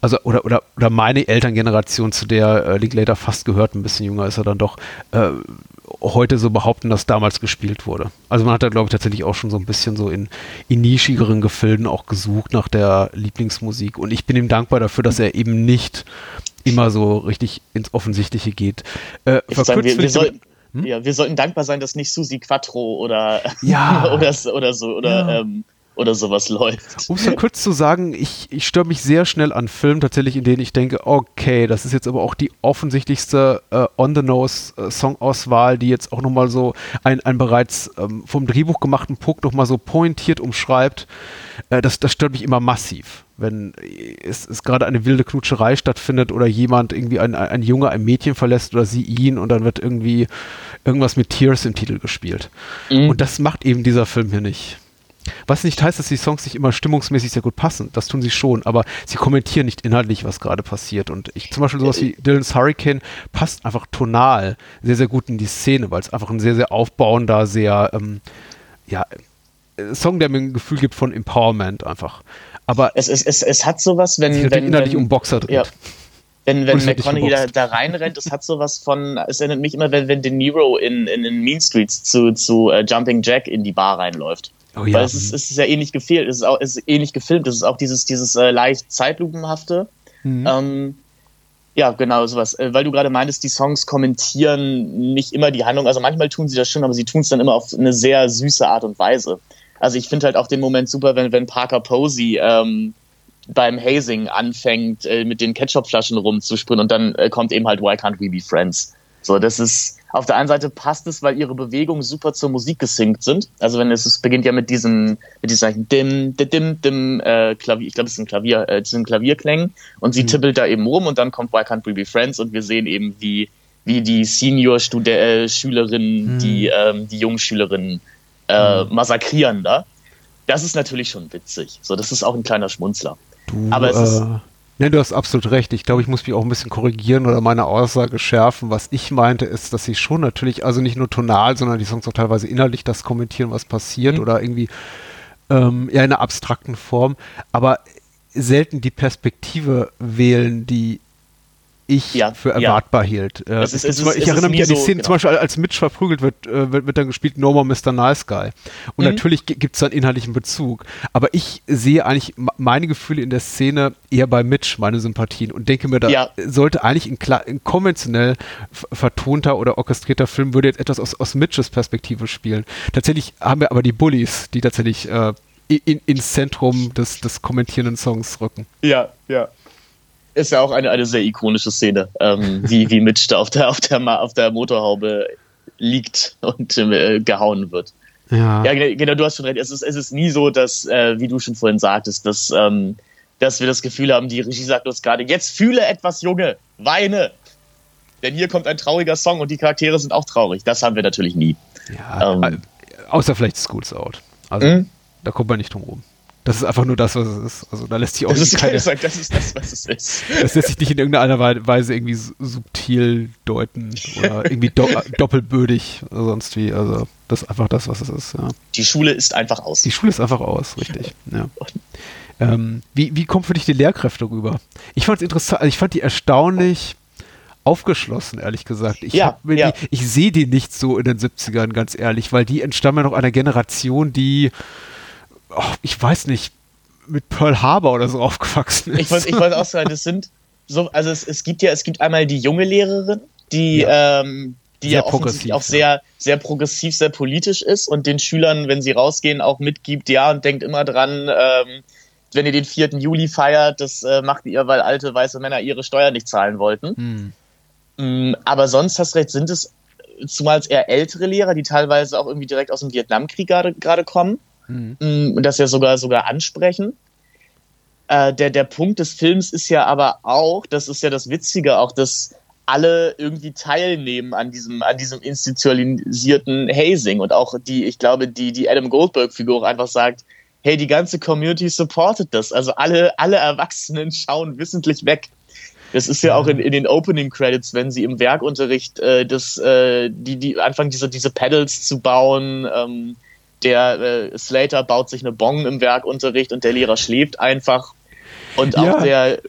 also oder, oder, oder meine Elterngeneration, zu der äh, Linklater fast gehört, ein bisschen jünger ist er dann doch, äh, heute so behaupten, dass damals gespielt wurde. Also man hat da, glaube ich, tatsächlich auch schon so ein bisschen so in, in nischigeren Gefilden auch gesucht nach der Lieblingsmusik. Und ich bin ihm dankbar dafür, dass er eben nicht immer so richtig ins Offensichtliche geht. Äh, sagen, wir, wir, sollten, hm? ja, wir sollten dankbar sein, dass nicht Susi Quattro oder, ja. (laughs) oder, oder so oder ja. ähm, oder sowas läuft. Um es mal kurz zu sagen, ich, ich störe mich sehr schnell an Filmen tatsächlich, in denen ich denke, okay, das ist jetzt aber auch die offensichtlichste äh, On-the-Nose-Songauswahl, äh, die jetzt auch nochmal so ein, ein bereits ähm, vom Drehbuch gemachten Punkt nochmal so pointiert umschreibt. Äh, das, das stört mich immer massiv. Wenn es, es gerade eine wilde Knutscherei stattfindet oder jemand irgendwie ein, ein Junge ein Mädchen verlässt oder sie ihn und dann wird irgendwie irgendwas mit Tears im Titel gespielt. Mhm. Und das macht eben dieser Film hier nicht. Was nicht heißt, dass die Songs nicht immer stimmungsmäßig sehr gut passen. Das tun sie schon, aber sie kommentieren nicht inhaltlich, was gerade passiert. Und ich zum Beispiel sowas wie Dylan's Hurricane passt einfach tonal sehr, sehr gut in die Szene, weil es einfach ein sehr, sehr aufbauender, sehr, ähm, ja, äh, Song, der mir ein Gefühl gibt von Empowerment einfach. Aber es, es, es, es hat sowas, wenn. wenn inhaltlich wenn, um Boxer dreht. Ja. Wenn, wenn McConaughey da, da reinrennt, es hat sowas von, es erinnert mich immer, wenn, wenn De Niro in, in, in Mean Streets zu, zu uh, Jumping Jack in die Bar reinläuft. Oh, ja. Weil es ist, es ist ja ähnlich gefehlt, es ist auch es ist ähnlich gefilmt, es ist auch dieses, dieses äh, leicht Zeitlupenhafte. Mhm. Ähm, ja, genau, sowas. Äh, weil du gerade meintest, die Songs kommentieren nicht immer die Handlung. Also manchmal tun sie das schon, aber sie tun es dann immer auf eine sehr süße Art und Weise. Also ich finde halt auch den Moment super, wenn, wenn Parker Posey ähm, beim Hazing anfängt, äh, mit den Ketchupflaschen rumzuspringen und dann äh, kommt eben halt Why Can't We Be Friends? So, das ist, auf der einen Seite passt es, weil ihre Bewegungen super zur Musik gesinkt sind. Also wenn es, es beginnt ja mit diesem, mit diesem dim, dim, dim, dim äh, Klavier, ich glaube, es ist ein Klavier, äh, diesen Klavierklängen und sie mhm. tippelt da eben rum und dann kommt Why Can't We Be Friends und wir sehen eben, wie, wie die Senior-Schülerinnen, äh, mhm. die, ähm, die jungen Schülerinnen äh, mhm. massakrieren da. Das ist natürlich schon witzig. So, das ist auch ein kleiner Schmunzler. Du, Aber es ist, äh, Ne, du hast absolut recht. Ich glaube, ich muss mich auch ein bisschen korrigieren oder meine Aussage schärfen. Was ich meinte, ist, dass sie schon natürlich, also nicht nur tonal, sondern die Songs auch teilweise inhaltlich das kommentieren, was passiert mhm. oder irgendwie ähm, ja in einer abstrakten Form, aber selten die Perspektive wählen, die ich ja, für erwartbar ja. hielt. Äh, ist, ich, ist, ich erinnere mich an die Szene, genau. zum Beispiel als Mitch verprügelt wird, äh, wird, wird dann gespielt No More Mr. Nice Guy. Und mhm. natürlich gibt es dann inhaltlichen Bezug. Aber ich sehe eigentlich meine Gefühle in der Szene eher bei Mitch, meine Sympathien, und denke mir, da ja. sollte eigentlich ein, ein konventionell vertonter oder orchestrierter Film würde jetzt etwas aus, aus Mitches Perspektive spielen. Tatsächlich haben wir aber die Bullies, die tatsächlich äh, in, ins Zentrum des, des kommentierenden Songs rücken. Ja, ja ist ja auch eine, eine sehr ikonische Szene, ähm, (laughs) wie, wie Mitch da auf der, auf der, auf der Motorhaube liegt und äh, gehauen wird. Ja. ja, genau, du hast schon recht. Es ist, es ist nie so, dass, äh, wie du schon vorhin sagtest, dass, ähm, dass wir das Gefühl haben, die Regie sagt uns gerade, jetzt fühle etwas, Junge, weine. Denn hier kommt ein trauriger Song und die Charaktere sind auch traurig. Das haben wir natürlich nie. Ja, ähm, äh, außer vielleicht Schools Out. Also, mhm. da kommt man nicht drum rum. Das ist einfach nur das, was es ist. Also da lässt sich auch das ist keine, sagen, das ist das, was es ist. Das lässt sich nicht in irgendeiner Weise irgendwie subtil deuten oder irgendwie do (laughs) doppelbödig oder sonst wie. Also das ist einfach das, was es ist. Ja. Die Schule ist einfach aus. Die Schule ist einfach aus, richtig. (laughs) Ja. Ähm, wie, wie kommt für dich die Lehrkräfte rüber? Ich fand es interessant, also ich fand die erstaunlich aufgeschlossen, ehrlich gesagt. Ich, ja, ja. ich sehe die nicht so in den 70ern, ganz ehrlich, weil die entstammen ja noch einer Generation, die oh, ich weiß nicht, mit Pearl Harbor oder so (laughs) aufgewachsen ist. Ich wollte ich wollt auch sagen, das sind so, also es, es gibt ja, es gibt einmal die junge Lehrerin, die, ja. ähm, die sehr ja offensichtlich auch sehr, sehr progressiv, sehr politisch ist und den Schülern, wenn sie rausgehen, auch mitgibt, ja, und denkt immer dran, ähm, wenn ihr den 4. Juli feiert, das äh, macht ihr, weil alte weiße Männer ihre Steuern nicht zahlen wollten. Hm. Mm, aber sonst hast recht, sind es zumal eher ältere Lehrer, die teilweise auch irgendwie direkt aus dem Vietnamkrieg gerade kommen mhm. und das ja sogar, sogar ansprechen. Äh, der, der Punkt des Films ist ja aber auch, das ist ja das Witzige, auch dass alle irgendwie teilnehmen an diesem, an diesem institutionalisierten Hazing und auch die, ich glaube, die, die Adam Goldberg-Figur einfach sagt, hey, die ganze Community supportet das. Also alle, alle Erwachsenen schauen wissentlich weg. Das ist ja auch in, in den Opening Credits, wenn sie im Werkunterricht äh, das, äh, die, die anfangen, diese, diese Pedals zu bauen, ähm, der äh, Slater baut sich eine Bong im Werkunterricht und der Lehrer schläft einfach. Und auch ja. der,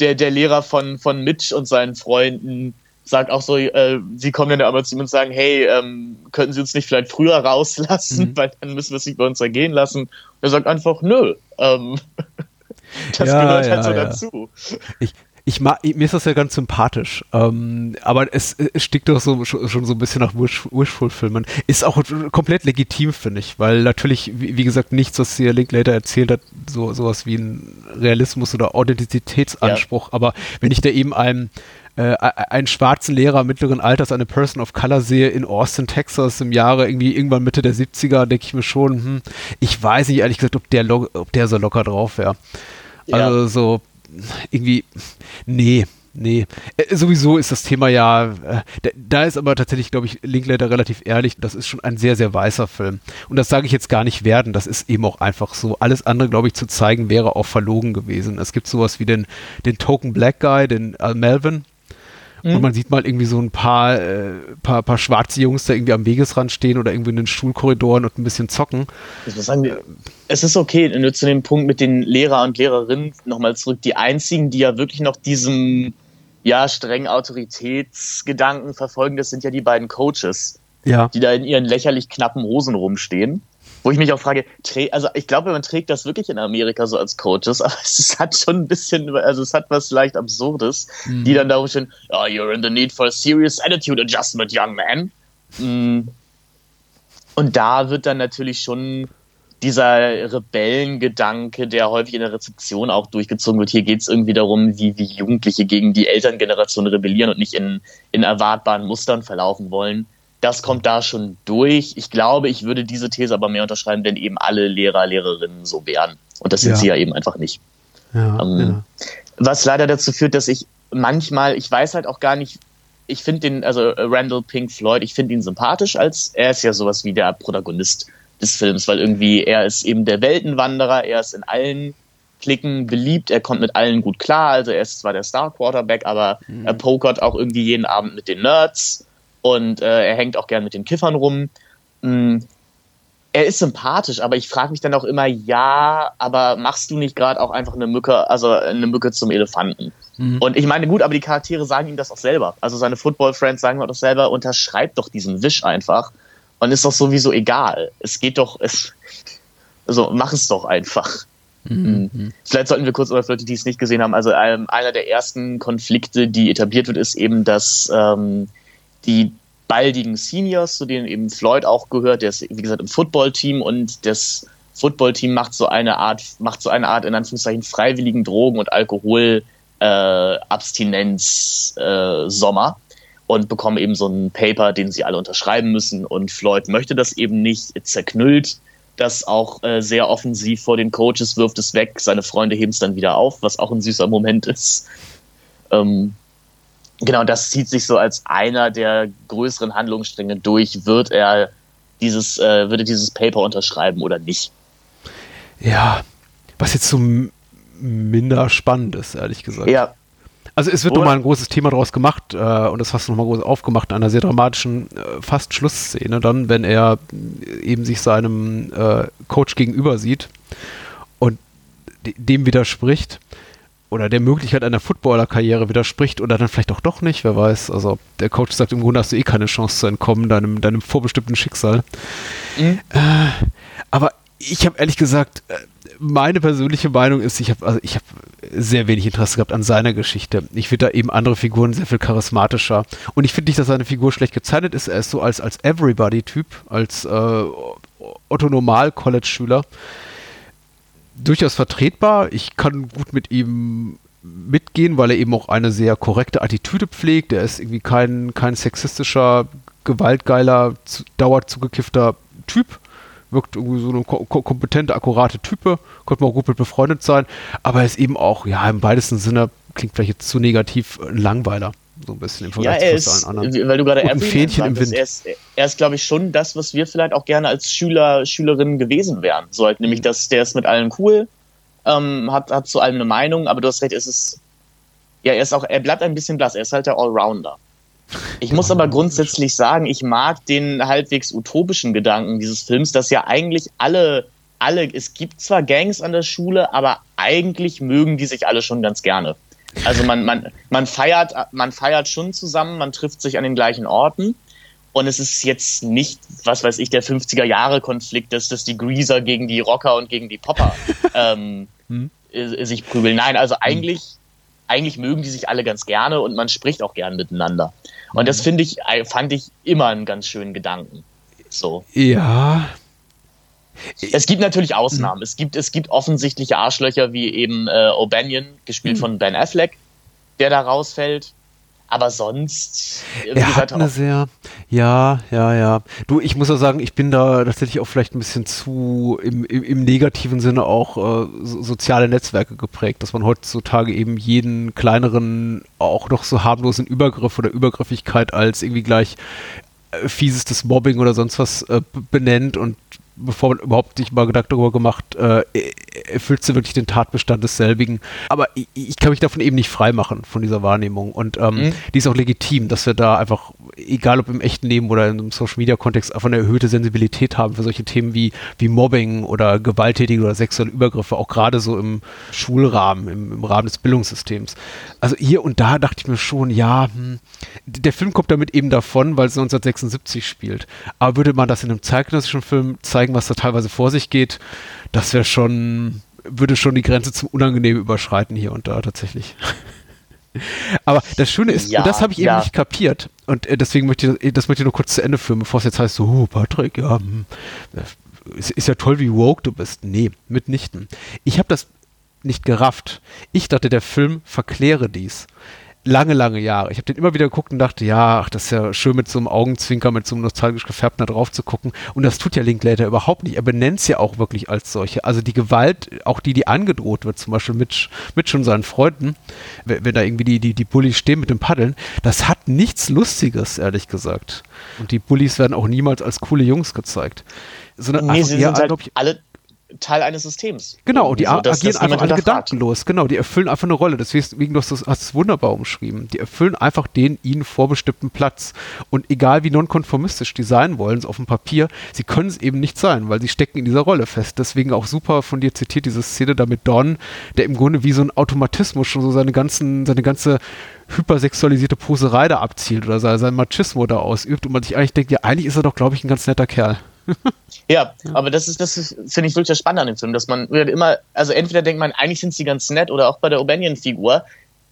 der, der Lehrer von, von Mitch und seinen Freunden sagt auch so, äh, sie kommen dann aber zu ihm und sagen, hey, ähm, könnten Sie uns nicht vielleicht früher rauslassen, mhm. weil dann müssen wir es nicht bei uns ergehen lassen. Und er sagt einfach, nö, ähm, (laughs) das ja, gehört halt ja, so dazu. Ich, ich mag, mir ist das ja ganz sympathisch. Ähm, aber es, es stickt doch so, schon so ein bisschen nach Wish, Wishful-Filmen. Ist auch komplett legitim, finde ich, weil natürlich, wie, wie, gesagt, nichts, was hier Linklater erzählt hat, so sowas wie ein Realismus oder Authentizitätsanspruch. Ja. Aber wenn ich da eben einem äh, einen schwarzen Lehrer mittleren Alters, eine Person of Color sehe in Austin, Texas im Jahre irgendwie irgendwann Mitte der 70er, denke ich mir schon, hm, ich weiß nicht ehrlich gesagt, ob der, ob der so locker drauf wäre. Ja. Also so irgendwie, nee, Nee, äh, sowieso ist das Thema ja, äh, da ist aber tatsächlich, glaube ich, Linklater relativ ehrlich, das ist schon ein sehr, sehr weißer Film. Und das sage ich jetzt gar nicht werden, das ist eben auch einfach so. Alles andere, glaube ich, zu zeigen, wäre auch verlogen gewesen. Es gibt sowas wie den, den Token Black Guy, den Al Melvin, Mhm. Und man sieht mal irgendwie so ein paar, äh, paar, paar schwarze Jungs da irgendwie am Wegesrand stehen oder irgendwie in den Schulkorridoren und ein bisschen zocken. Ich muss sagen, es ist okay, nur zu dem Punkt mit den Lehrer und Lehrerinnen nochmal zurück. Die einzigen, die ja wirklich noch diesem ja, strengen Autoritätsgedanken verfolgen, das sind ja die beiden Coaches, ja. die da in ihren lächerlich knappen Hosen rumstehen. Wo ich mich auch frage, also ich glaube, man trägt das wirklich in Amerika so als Coaches, (laughs) aber es hat schon ein bisschen, also es hat was leicht Absurdes, mhm. die dann darum stehen, oh, you're in the need for a serious attitude adjustment, young man. Mhm. Und da wird dann natürlich schon dieser Rebellengedanke, der häufig in der Rezeption auch durchgezogen wird. Hier geht es irgendwie darum, wie, wie Jugendliche gegen die Elterngeneration rebellieren und nicht in, in erwartbaren Mustern verlaufen wollen das kommt da schon durch. Ich glaube, ich würde diese These aber mehr unterschreiben, wenn eben alle Lehrer, Lehrerinnen so wären. Und das sind ja. sie ja eben einfach nicht. Ja, ähm, ja. Was leider dazu führt, dass ich manchmal, ich weiß halt auch gar nicht, ich finde den, also Randall Pink Floyd, ich finde ihn sympathisch als, er ist ja sowas wie der Protagonist des Films, weil irgendwie er ist eben der Weltenwanderer, er ist in allen Klicken beliebt, er kommt mit allen gut klar, also er ist zwar der Star Quarterback, aber mhm. er pokert auch irgendwie jeden Abend mit den Nerds und äh, er hängt auch gern mit den Kiffern rum. Mm, er ist sympathisch, aber ich frage mich dann auch immer, ja, aber machst du nicht gerade auch einfach eine Mücke, also eine Mücke zum Elefanten? Mhm. Und ich meine, gut, aber die Charaktere sagen ihm das auch selber. Also seine Football-Friends sagen ihm das selber, unterschreibt doch diesen Wisch einfach. Und ist doch sowieso egal. Es geht doch, es, also mach es doch einfach. Mhm. mhm. Vielleicht sollten wir kurz, oder für Leute, die es nicht gesehen haben, also ähm, einer der ersten Konflikte, die etabliert wird, ist eben, dass ähm, die baldigen Seniors, zu denen eben Floyd auch gehört, der ist, wie gesagt, im Footballteam und das Footballteam macht so eine Art, macht so eine Art, in Anführungszeichen, freiwilligen Drogen- und Alkoholabstinenz-Sommer. Äh, und bekommen eben so ein Paper, den sie alle unterschreiben müssen. Und Floyd möchte das eben nicht, zerknüllt das auch äh, sehr offensiv vor den Coaches, wirft es weg, seine Freunde heben es dann wieder auf, was auch ein süßer Moment (laughs) ist. Ähm, Genau, das zieht sich so als einer der größeren Handlungsstränge durch. Wird er dieses, äh, würde dieses Paper unterschreiben oder nicht? Ja, was jetzt so minder spannend ist, ehrlich gesagt. Ja. Also es wird nochmal ein großes Thema daraus gemacht äh, und das hast du nochmal groß aufgemacht in einer sehr dramatischen äh, fast Schlussszene dann, wenn er eben sich seinem äh, Coach gegenüber sieht und dem widerspricht oder der Möglichkeit einer Footballer-Karriere widerspricht oder dann vielleicht auch doch nicht, wer weiß. Also der Coach sagt, im Grunde hast du eh keine Chance zu entkommen, deinem, deinem vorbestimmten Schicksal. Mhm. Äh, aber ich habe ehrlich gesagt, äh, meine persönliche Meinung ist, ich habe also ich habe sehr wenig Interesse gehabt an seiner Geschichte. Ich finde da eben andere Figuren sehr viel charismatischer. Und ich finde nicht, dass seine Figur schlecht gezeichnet ist. Er ist so als, als Everybody-Typ, als äh, Otto Normal-College-Schüler durchaus vertretbar. Ich kann gut mit ihm mitgehen, weil er eben auch eine sehr korrekte Attitüde pflegt. Er ist irgendwie kein, kein sexistischer, gewaltgeiler, zu, dauert zugekiffter Typ. Wirkt irgendwie so eine ko kompetente, akkurate Type. Könnte man auch gut mit befreundet sein. Aber er ist eben auch, ja, im weitesten Sinne, klingt vielleicht jetzt zu negativ, ein Langweiler so ein bisschen im Vergleich ja, zu allen anderen. Weil du gerade Fähnchen im Wind. Er ist, er ist glaube ich, schon das, was wir vielleicht auch gerne als Schüler, Schülerinnen gewesen wären. So halt, nämlich, mhm. dass der ist mit allen cool, ähm, hat, hat zu allem eine Meinung, aber du hast recht, es ist, ja, er ist auch, er bleibt ein bisschen blass, er ist halt der Allrounder. Ich muss aber grundsätzlich sagen, ich mag den halbwegs utopischen Gedanken dieses Films, dass ja eigentlich alle, alle, es gibt zwar Gangs an der Schule, aber eigentlich mögen die sich alle schon ganz gerne. Also man, man, man, feiert, man feiert schon zusammen, man trifft sich an den gleichen Orten. Und es ist jetzt nicht, was weiß ich, der 50er-Jahre-Konflikt, dass, dass die Greaser gegen die Rocker und gegen die Popper (laughs) ähm, hm? sich prügeln. Nein, also eigentlich eigentlich mögen die sich alle ganz gerne und man spricht auch gern miteinander. Und das finde ich, äh, fand ich immer einen ganz schönen Gedanken. So. Ja. Es gibt natürlich Ausnahmen. Es gibt, es gibt offensichtliche Arschlöcher wie eben äh, O'Banion, gespielt von Ben Affleck, der da rausfällt. Aber sonst, Er hat eine auch- sehr, ja, ja, ja. Du, ich muss ja sagen, ich bin da tatsächlich auch vielleicht ein bisschen zu im, im, im negativen Sinne auch äh, so, soziale Netzwerke geprägt, dass man heutzutage eben jeden kleineren, auch noch so harmlosen Übergriff oder Übergriffigkeit als irgendwie gleich äh, fiesestes Mobbing oder sonst was äh, benennt und bevor man überhaupt sich mal Gedanken darüber gemacht, äh, erfüllt sie wirklich den Tatbestand desselbigen. Aber ich, ich kann mich davon eben nicht freimachen, von dieser Wahrnehmung. Und ähm, Mhm. die ist auch legitim, dass wir da einfach, egal ob im echten Leben oder in einem Social-Media-Kontext, einfach eine erhöhte Sensibilität haben für solche Themen wie, wie Mobbing oder gewalttätige oder sexuelle Übergriffe, auch gerade so im Schulrahmen, im, im Rahmen des Bildungssystems. Also hier und da dachte ich mir schon, ja, hm, der Film kommt damit eben davon, weil es 1976 spielt. Aber würde man das in einem zeitgenössischen Film zeigen, was da teilweise vor sich geht, das wäre schon, würde schon die Grenze zum Unangenehmen überschreiten hier und da tatsächlich. (laughs) Aber das Schöne ist, Ja, und das habe ich eben ja. nicht kapiert. Und äh, deswegen möchte ich, das möchte ich nur kurz zu Ende führen, bevor es jetzt heißt, so, oh, Patrick, ja, hm, äh, ist, ist ja toll, wie woke du bist. Nee, mitnichten. Ich habe das nicht gerafft. Ich dachte, der Film verkläre dies. Lange, lange Jahre. Ich habe den immer wieder geguckt und dachte, ja, ach, das ist ja schön mit so einem Augenzwinker, mit so einem nostalgisch gefärbten da drauf zu gucken. Und das tut ja Linklater überhaupt nicht. Er benennt es ja auch wirklich als solche. Also die Gewalt, auch die, die angedroht wird, zum Beispiel mit, mit schon seinen Freunden, wenn, wenn da irgendwie die, die, die Bullies stehen mit dem Paddeln, das hat nichts Lustiges, ehrlich gesagt. Und die Bullies werden auch niemals als coole Jungs gezeigt. Sondern nee, sie sind halt alle Teil eines Systems. Genau, und die so, dass agieren einfach alle gedankenlos. Genau, die erfüllen einfach eine Rolle. Deswegen du hast hast es wunderbar umschrieben. Die erfüllen einfach den ihnen vorbestimmten Platz. Und egal wie nonkonformistisch die sein wollen, so auf dem Papier, sie können es eben nicht sein, weil sie stecken in dieser Rolle fest. Deswegen auch super von dir zitiert diese Szene da mit Don, der im Grunde wie so ein Automatismus schon so seine ganzen, seine ganze hypersexualisierte Poserei da abzielt oder sein, sein Machismo da ausübt und man sich eigentlich denkt, ja, eigentlich ist er doch, glaube ich, ein ganz netter Kerl. (laughs) Ja, aber das ist, das ist, finde ich wirklich das Spannende an dem Film, dass man immer, also entweder denkt man, eigentlich sind sie ganz nett oder auch bei der O'Banion-Figur.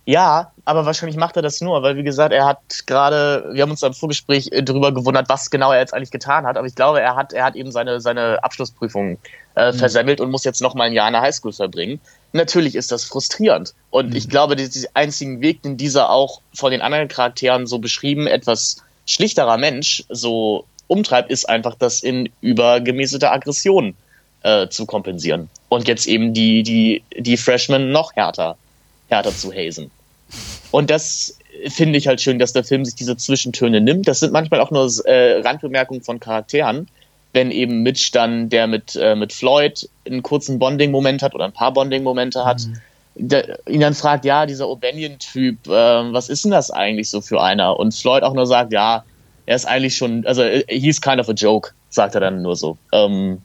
Ja, aber wahrscheinlich macht er das nur, weil wie gesagt, er hat gerade, wir haben uns im Vorgespräch äh, darüber gewundert, was genau er jetzt eigentlich getan hat, aber ich glaube, er hat, er hat eben seine, seine Abschlussprüfung äh, versemmelt und muss jetzt noch mal ein Jahr in der Highschool verbringen. Natürlich ist das frustrierend. Und ich glaube, die einzigen Weg, den dieser auch von den anderen Charakteren so beschrieben, etwas schlichterer Mensch so umtreibt, ist einfach das in übergemäßigter Aggression äh, zu kompensieren. Und jetzt eben die, die, die Freshmen noch härter, härter zu hazen. Und das finde ich halt schön, dass der Film sich diese Zwischentöne nimmt. Das sind manchmal auch nur äh, Randbemerkungen von Charakteren. Wenn eben Mitch dann, der mit, äh, mit Floyd einen kurzen Bonding-Moment hat oder ein paar Bonding-Momente hat, der, ihn dann fragt, ja, dieser O'Banion-Typ, äh, was ist denn das eigentlich so für einer? Und Floyd auch nur sagt, ja, er ist eigentlich schon, also he's kind of a joke, sagt er dann nur so. Ähm,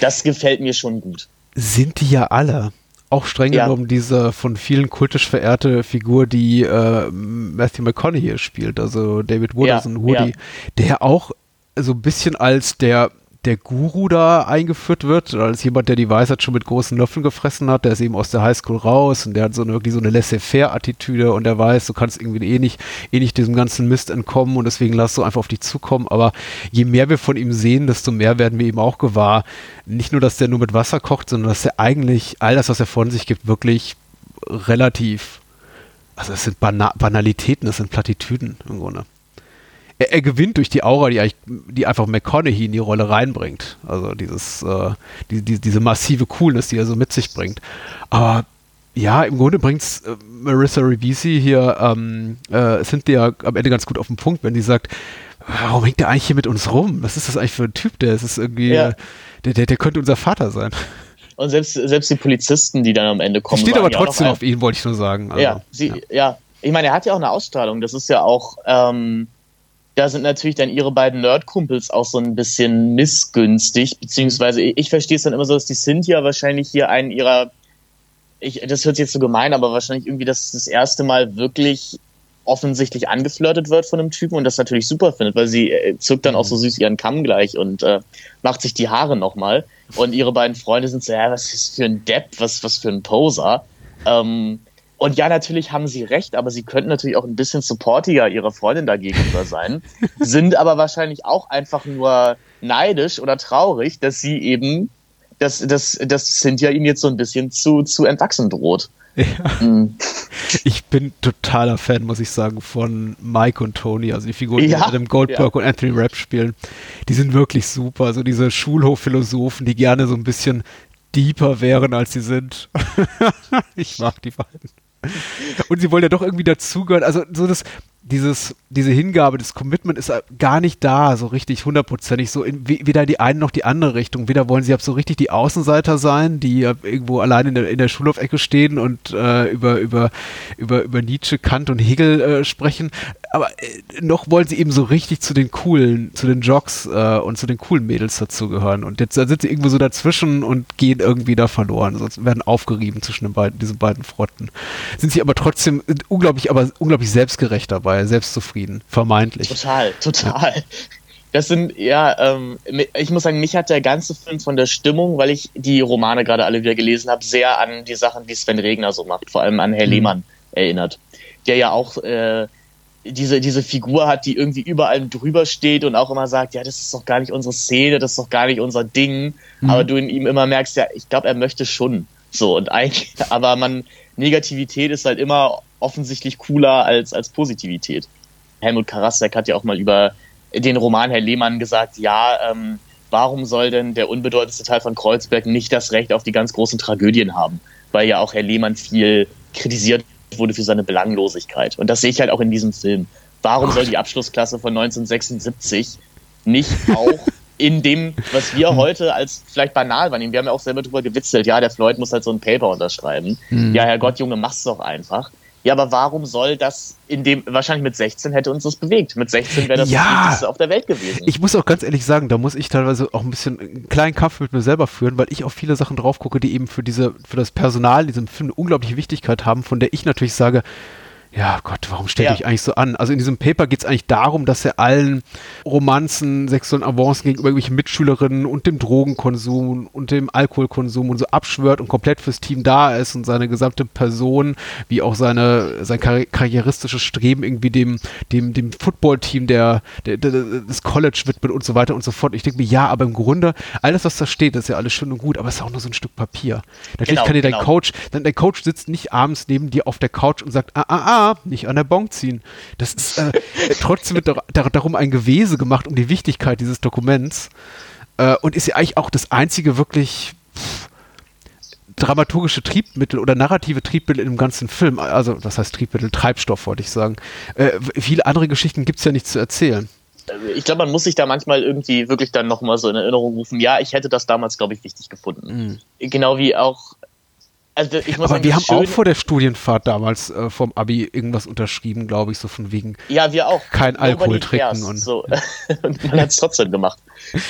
das gefällt mir schon gut. sind die ja alle. Auch streng Ja. genommen diese von vielen kultisch verehrte Figur, die äh, Matthew McConaughey spielt, also David Wooderson, Ja, Woody, ja. der auch so ein bisschen als der der Guru da eingeführt wird, als jemand, der die Weisheit schon mit großen Löffeln gefressen hat, der ist eben aus der Highschool raus und der hat so eine, wirklich so eine laissez-faire-Attitüde und der weiß, du kannst irgendwie eh nicht, eh nicht diesem ganzen Mist entkommen und deswegen lass du einfach auf dich zukommen. Aber je mehr wir von ihm sehen, desto mehr werden wir eben auch gewahr. Nicht nur, dass der nur mit Wasser kocht, sondern dass er eigentlich all das, was er von sich gibt, wirklich relativ, also es sind Bana Banalitäten, das sind Plattitüden im Grunde er, er gewinnt durch die Aura, die, die einfach McConaughey in die Rolle reinbringt. Also dieses, äh, die, die, diese massive Coolness, die er so mit sich bringt. Aber ja, im Grunde bringt es äh, Marissa Ribisi hier ähm, äh, Cynthia am Ende ganz gut auf den Punkt, wenn sie sagt, warum hängt der eigentlich hier mit uns rum? Was ist das eigentlich für ein Typ? Der ist irgendwie, Ja. der, der, der könnte unser Vater sein. Und selbst, selbst die Polizisten, die dann am Ende kommen. Steht aber ja trotzdem auf ihn, wollte ich nur sagen. Also, ja, sie, ja. Ich meine, er hat ja auch eine Ausstrahlung. Das ist ja auch, ähm, da sind natürlich dann ihre beiden Nerdkumpels auch so ein bisschen missgünstig, beziehungsweise ich, verstehe es dann immer so, dass die Cynthia wahrscheinlich hier einen ihrer, ich, das hört sich jetzt so gemein, aber wahrscheinlich irgendwie das, das erste Mal wirklich offensichtlich angeflirtet wird von einem Typen und das natürlich super findet, weil sie äh, zückt dann auch so süß ihren Kamm gleich und äh, macht sich die Haare nochmal. Und ihre beiden Freunde sind so, ja, was ist für ein Depp, was, was für ein Poser. Ähm, Und ja, natürlich haben sie recht, aber sie könnten natürlich auch ein bisschen supportiger ihrer Freundin dagegenüber sein, (laughs) sind aber wahrscheinlich auch einfach nur neidisch oder traurig, dass sie eben, dass, dass, dass Cynthia ihnen jetzt so ein bisschen zu, zu entwachsen droht. Ja. Mhm. Ich bin totaler Fan, muss ich sagen, von Mike und Tony, also die Figuren, die ja. Adam Goldberg ja. und Anthony Rapp spielen. Die sind wirklich super. Also diese Schulhofphilosophen, die gerne so ein bisschen deeper wären, als sie sind. (laughs) ich mag die beiden. Und sie wollen ja doch irgendwie dazugehören. Also so das, dieses, diese Hingabe, das Commitment ist gar nicht da, so richtig hundertprozentig, so in, weder die eine noch die andere Richtung. Weder wollen sie ab so richtig die Außenseiter sein, die irgendwo allein in der, in der Schulhofecke stehen und äh, über, über, über, über Nietzsche, Kant und Hegel äh, sprechen, aber äh, noch wollen sie eben so richtig zu den coolen, zu den Jocks äh, und zu den coolen Mädels dazugehören. Und jetzt sind sie irgendwo so dazwischen und gehen irgendwie da verloren, sonst werden aufgerieben zwischen den beiden, diesen beiden Fronten. Sind sie aber trotzdem unglaublich, aber unglaublich selbstgerecht dabei er selbstzufrieden, vermeintlich. Total, total. Ja. Das sind, ja, ähm, ich muss sagen, mich hat der ganze Film von der Stimmung, weil ich die Romane gerade alle wieder gelesen habe, sehr an die Sachen, die Sven Regner so macht, vor allem an Herr mhm. Lehmann erinnert, der ja auch äh, diese, diese Figur hat, die irgendwie überall drüber steht und auch immer sagt, ja, das ist doch gar nicht unsere Szene, das ist doch gar nicht unser Ding, mhm. aber du in ihm immer merkst, ja, ich glaube, er möchte schon so und eigentlich, (laughs) aber man, Negativität ist halt immer offensichtlich cooler als, als Positivität. Helmut Karasek hat ja auch mal über den Roman Herr Lehmann gesagt, ja, ähm, warum soll denn der unbedeutendste Teil von Kreuzberg nicht das Recht auf die ganz großen Tragödien haben? Weil ja auch Herr Lehmann viel kritisiert wurde für seine Belanglosigkeit. Und das sehe ich halt auch in diesem Film. Warum soll die Abschlussklasse von 1976 nicht auch in dem, was wir heute als vielleicht banal wahrnehmen. Wir haben ja auch selber drüber gewitzelt, ja, der Floyd muss halt so ein Paper unterschreiben. Mhm. Ja, Herrgott, Junge, mach's doch einfach. Ja, aber warum soll das in dem, wahrscheinlich mit 16 hätte uns das bewegt. Mit 16 wäre das ja, das Wichtigste auf der Welt gewesen. Ich muss auch ganz ehrlich sagen, da muss ich teilweise auch ein bisschen einen kleinen Kampf mit mir selber führen, weil ich auf viele Sachen drauf gucke, die eben für diese, für das Personal in diesem Film eine unglaubliche Wichtigkeit haben, von der ich natürlich sage, ja Gott, warum stellt ja. ich eigentlich so an? Also in diesem Paper geht es eigentlich darum, dass er allen Romanzen, sexuellen Avancen gegenüber irgendwelchen Mitschülerinnen und dem Drogenkonsum und dem Alkoholkonsum und so abschwört und komplett fürs Team da ist und seine gesamte Person, wie auch seine, sein karri karrieristisches Streben irgendwie dem, dem, dem Footballteam der, der, der, des College widmet und so weiter und so fort. Ich denke mir, ja, aber im Grunde, alles, was da steht, ist ja alles schön und gut, aber es ist auch nur so ein Stück Papier. Natürlich genau, kann dir dein genau. Coach, dann dein Coach sitzt nicht abends neben dir auf der Couch und sagt, ah, ah, ah, nicht an der Bonk ziehen. Das ist, äh, trotzdem wird dar darum ein Gewese gemacht um die Wichtigkeit dieses Dokuments äh, und ist ja eigentlich auch das einzige wirklich pff, dramaturgische Triebmittel oder narrative Triebmittel im ganzen Film. Also, das heißt Triebmittel, Treibstoff, wollte ich sagen. Äh, viele andere Geschichten gibt es ja nicht zu erzählen ich glaube, man muss sich da manchmal irgendwie wirklich dann nochmal so in Erinnerung rufen, ja, ich hätte das damals, glaube ich, wichtig gefunden. Mhm. Genau wie auch also ich muss Aber sagen, wir haben auch vor der Studienfahrt damals äh, vom Abi irgendwas unterschrieben, glaube ich, so von wegen. Ja, wir auch. Kein Alkohol trinken und. So. (laughs) und man hat es trotzdem gemacht. (laughs)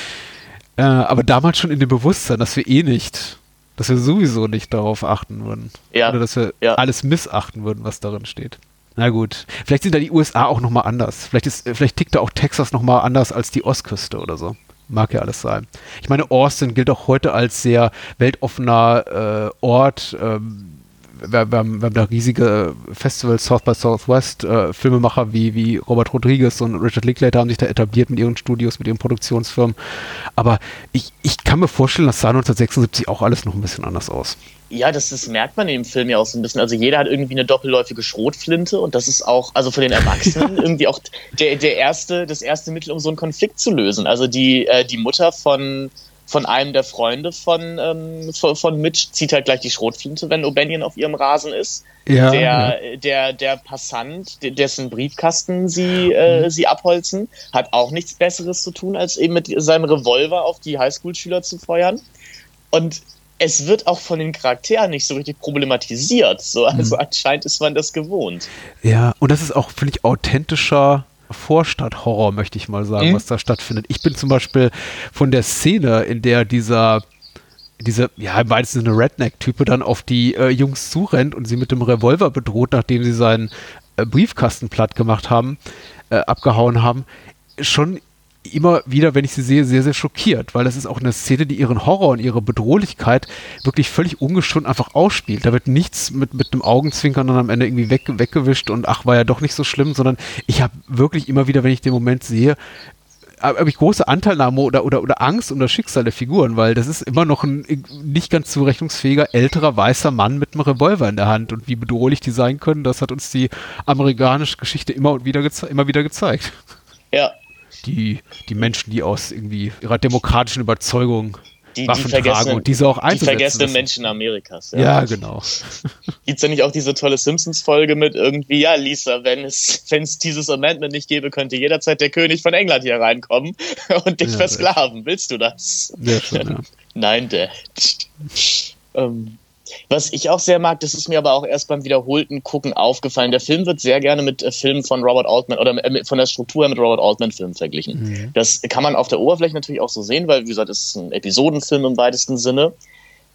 Äh, aber damals schon in dem Bewusstsein, dass wir eh nicht, dass wir sowieso nicht darauf achten würden. Ja. Oder dass wir ja. alles missachten würden, was darin steht. Na gut. Vielleicht sind da die USA auch nochmal anders. Vielleicht, ist, vielleicht tickt da auch Texas nochmal anders als die Ostküste oder so. Mag ja alles sein. Ich meine, Austin gilt auch heute als sehr weltoffener äh, Ort. Ähm, wir, wir, haben, wir, haben, da riesige Festivals, South by Southwest, äh, Filmemacher wie, wie Robert Rodriguez und Richard Linklater haben sich da etabliert mit ihren Studios, mit ihren Produktionsfirmen. Aber ich, ich kann mir vorstellen, das sah 1976 auch alles noch ein bisschen anders aus. Ja, das, das merkt man im Film ja auch so ein bisschen. Also jeder hat irgendwie eine doppelläufige Schrotflinte und das ist auch, also für den Erwachsenen (laughs) irgendwie auch der, der erste, das erste Mittel, um so einen Konflikt zu lösen. Also die, äh, die Mutter von, von einem der Freunde von, ähm, von, von Mitch zieht halt gleich die Schrotflinte, wenn O'Banion auf ihrem Rasen ist. Ja, der, ja. der, der Passant, dessen Briefkasten sie, äh, mhm. sie abholzen, hat auch nichts Besseres zu tun, als eben mit seinem Revolver auf die Highschool-Schüler zu feuern. Und es wird auch von den Charakteren nicht so richtig problematisiert. So, also mhm. anscheinend ist man das gewohnt. Ja, und das ist auch, finde ich, authentischer Vorstadthorror, möchte ich mal sagen, mhm. was da stattfindet. Ich bin zum Beispiel von der Szene, in der dieser diese, ja, im weitesten Sinne Redneck-Type dann auf die äh, Jungs zurennt und sie mit dem Revolver bedroht, nachdem sie seinen äh, Briefkasten platt gemacht haben, äh, abgehauen haben, schon immer wieder, wenn ich sie sehe, sehr, sehr schockiert, weil das ist auch eine Szene, die ihren Horror und ihre Bedrohlichkeit wirklich völlig ungeschoren einfach ausspielt. Da wird nichts mit, mit einem Augenzwinkern dann am Ende irgendwie weg, weggewischt und ach, war ja doch nicht so schlimm, sondern ich habe wirklich immer wieder, wenn ich den Moment sehe, habe ich große Anteilnahme oder, oder, oder Angst um das Schicksal der Figuren, weil das ist immer noch ein nicht ganz zurechnungsfähiger älterer weißer Mann mit einem Revolver in der Hand und wie bedrohlich die sein können, das hat uns die amerikanische Geschichte immer und wieder, immer wieder gezeigt. Ja. Die, die Menschen, die aus irgendwie ihrer demokratischen Überzeugung die, Waffen die tragen und diese auch einzusetzen. Die vergessenen. Menschen Amerikas. Ja, ja genau. (laughs) Gibt es ja nicht auch diese tolle Simpsons-Folge mit irgendwie, ja, Lisa, wenn es, (laughs) wenn es dieses Amendment nicht gäbe, könnte jederzeit der König von England hier reinkommen (laughs) und dich Ja, versklaven. Willst du das? Ja, schon. Nein, Dad. ähm, was ich auch sehr mag, das ist mir aber auch erst beim wiederholten Gucken aufgefallen. Der Film wird sehr gerne mit äh, Filmen von Robert Altman oder äh, von der Struktur her mit Robert Altman-Filmen verglichen. Das kann man auf der Oberfläche natürlich auch so sehen, weil, wie gesagt, es ist ein Episodenfilm im weitesten Sinne.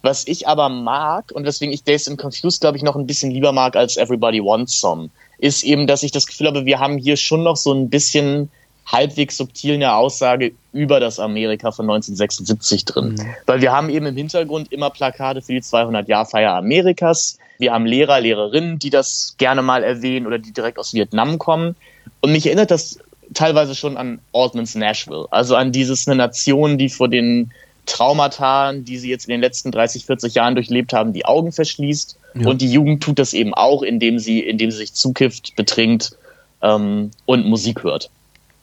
Was ich aber mag und weswegen ich Days and Confused, glaube ich, noch ein bisschen lieber mag als Everybody Wants Some, ist eben, dass ich das Gefühl habe, wir haben hier schon noch so ein bisschen halbwegs subtil eine Aussage über das Amerika von 1976 drin. Weil wir haben eben im Hintergrund immer Plakate für die 200-Jahr-Feier Amerikas. Wir haben Lehrer, Lehrerinnen, die das gerne mal erwähnen oder die direkt aus Vietnam kommen. Und mich erinnert das teilweise schon an Altmans Nashville. Also an dieses eine Nation, die vor den Traumata, die sie jetzt in den letzten 30, 40 Jahren durchlebt haben, die Augen verschließt. Ja. Und die Jugend tut das eben auch, indem sie, indem sie sich zukifft, betrinkt ähm, und Musik hört.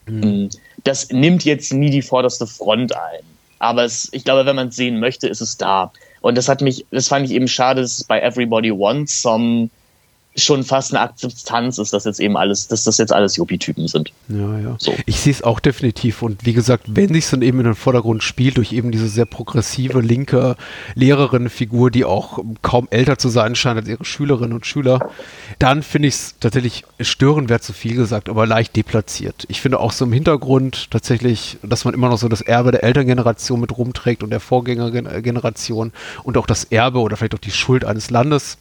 Mm, Das nimmt jetzt nie die vorderste Front ein. Aber es, ich glaube, wenn man es sehen möchte, ist es da. Und das hat mich, das fand ich eben schade, dass es bei Everybody Wants Some schon fast eine Akzeptanz ist, dass jetzt eben alles, dass das jetzt alles Yuppie-Typen sind. Ja, ja. So. Ich sehe es auch definitiv. Und wie gesagt, wenn sich dann eben in den Vordergrund spielt, durch eben diese sehr progressive, linke Lehrerinnenfigur, die auch kaum älter zu sein scheint als ihre Schülerinnen und Schüler, dann finde ich es tatsächlich störend, wäre zu viel gesagt, aber leicht deplatziert. Ich finde auch so im Hintergrund tatsächlich, dass man immer noch so das Erbe der Elterngeneration mit rumträgt und der Vorgängergeneration und auch das Erbe oder vielleicht auch die Schuld eines Landes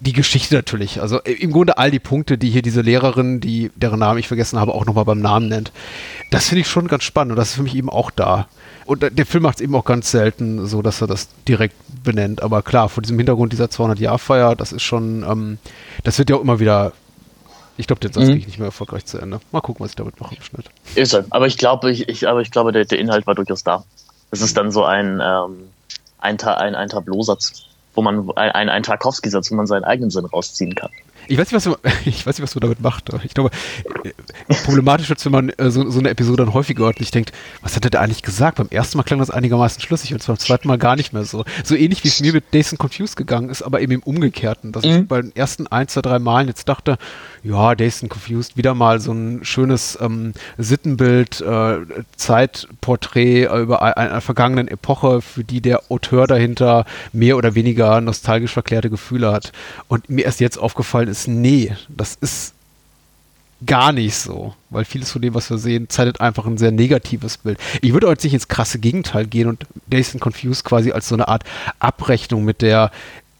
die Geschichte natürlich. Also äh, im Grunde all die Punkte, die hier diese Lehrerin, die deren Namen ich vergessen habe, auch nochmal beim Namen nennt. Das finde ich schon ganz spannend und das ist für mich eben auch da. Und äh, der Film macht es eben auch ganz selten so, dass er das direkt benennt. Aber klar, vor diesem Hintergrund dieser 200-Jahr-Feier, das ist schon, ähm, das wird ja auch immer wieder, ich glaube, den Satz Mhm. kriege ich nicht mehr erfolgreich zu Ende. Mal gucken, was ich damit mache im Schnitt. Ist er. Aber ich glaube, ich, ich, aber ich glaube, der, der Inhalt war durchaus da. Es ist dann so ein, ähm, ein, ein, ein Tableausatz, wo man, ein, ein, Tarkovsky-Satz, wo man seinen eigenen Sinn rausziehen kann. Ich weiß nicht, was man, (laughs) ich weiß nicht, was man damit macht. aber Ich glaube, äh, problematisch wird es, wenn man äh, so, so eine Episode dann häufiger hört und ich denkt, was hat er da eigentlich gesagt? Beim ersten Mal klang das einigermaßen schlüssig und beim zweiten Mal gar nicht mehr so. So ähnlich wie es mir mit Days and Confused gegangen ist, aber eben im Umgekehrten. Dass ich bei den ersten ein, zwei, drei Malen jetzt dachte, ja, and Confused, wieder mal so ein schönes ähm, Sittenbild, äh, Zeitporträt äh, über ein- einer vergangenen Epoche, für die der Auteur dahinter mehr oder weniger nostalgisch verklärte Gefühle hat. Und mir erst jetzt aufgefallen ist, nee, das ist gar nicht so, weil vieles von dem, was wir sehen, zeitigt einfach ein sehr negatives Bild. Ich würde jetzt nicht ins krasse Gegenteil gehen und Days and Confused quasi als so eine Art Abrechnung mit der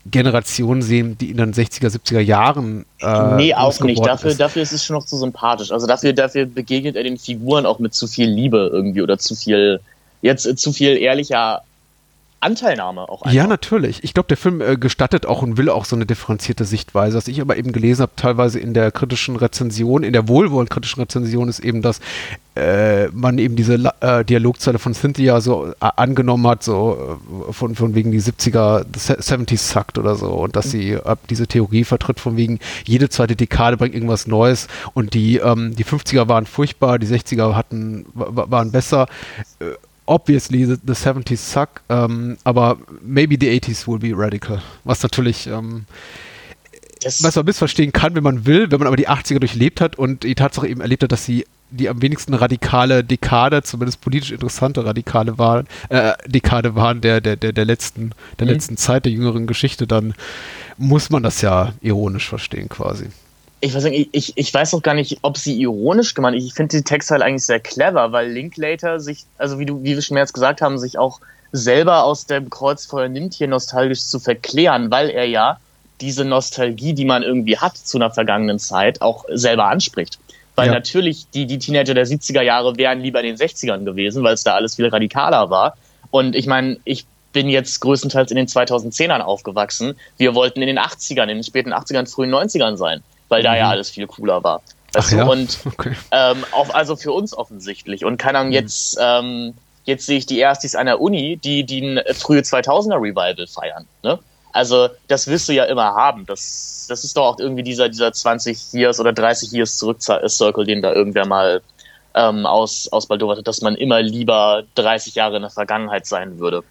Generation sehen, die in den 60er, 70er Jahren äh, nee, auch nicht. Dafür, ist. dafür ist es schon noch zu sympathisch. Also dafür, dafür begegnet er den Figuren auch mit zu viel Liebe irgendwie oder zu viel, jetzt äh, zu viel ehrlicher Anteilnahme auch einfach. Ja, natürlich. Ich glaube, der Film äh, gestattet auch und will auch so eine differenzierte Sichtweise. Was ich aber eben gelesen habe, teilweise in der kritischen Rezension, in der wohlwollend kritischen Rezension, ist eben, dass äh, man eben diese äh, Dialogzeile von Cynthia so äh, angenommen hat, so äh, von, von wegen die 70er, the se- 70s sucked oder so. Und dass sie äh, diese Theorie vertritt, von wegen jede zweite Dekade bringt irgendwas Neues und die, ähm, die 50er waren furchtbar, die 60er hatten, wa- waren besser. Obviously the, the 70s suck, ähm, aber maybe the 80s will be radical. Was natürlich, ähm, was man missverstehen kann, wenn man will, wenn man aber die 80er durchlebt hat und die Tatsache eben erlebt hat, dass sie die am wenigsten radikale Dekade, zumindest politisch interessante radikale waren, äh, Dekade waren der, der, der, der letzten, der Mhm. letzten Zeit der jüngeren Geschichte, dann muss man das ja ironisch verstehen quasi. Ich weiß nicht, ich, ich weiß auch gar nicht, ob sie ironisch gemeint ist. Ich finde die Textteile eigentlich sehr clever, weil Linklater sich, also wie du, wie wir schon mehr jetzt gesagt haben, sich auch selber aus dem Kreuzfeuer nimmt, hier nostalgisch zu verklären, weil er ja diese Nostalgie, die man irgendwie hat zu einer vergangenen Zeit, auch selber anspricht. Weil Ja. natürlich die, die Teenager der 70er Jahre wären lieber in den 60ern gewesen, weil es da alles viel radikaler war. Und ich meine, ich bin jetzt größtenteils in den 2010ern aufgewachsen. Wir wollten in den 80ern, in den späten 80ern, frühen 90ern sein, weil da ja alles viel cooler war. Weißt Ach du? ja? Und (laughs) Okay. ähm, auf, also für uns offensichtlich. Und keine Ahnung, jetzt, ähm, jetzt sehe ich die Erstis an der Uni, die, die ein frühe 2000er Revival feiern. Ne? Also das wirst du ja immer haben. Das, das ist doch auch irgendwie dieser, dieser 20 Years oder 30 Years zurück Circle, den da irgendwer mal ähm, aus, ausbaldowert hat, dass man immer lieber 30 Jahre in der Vergangenheit sein würde.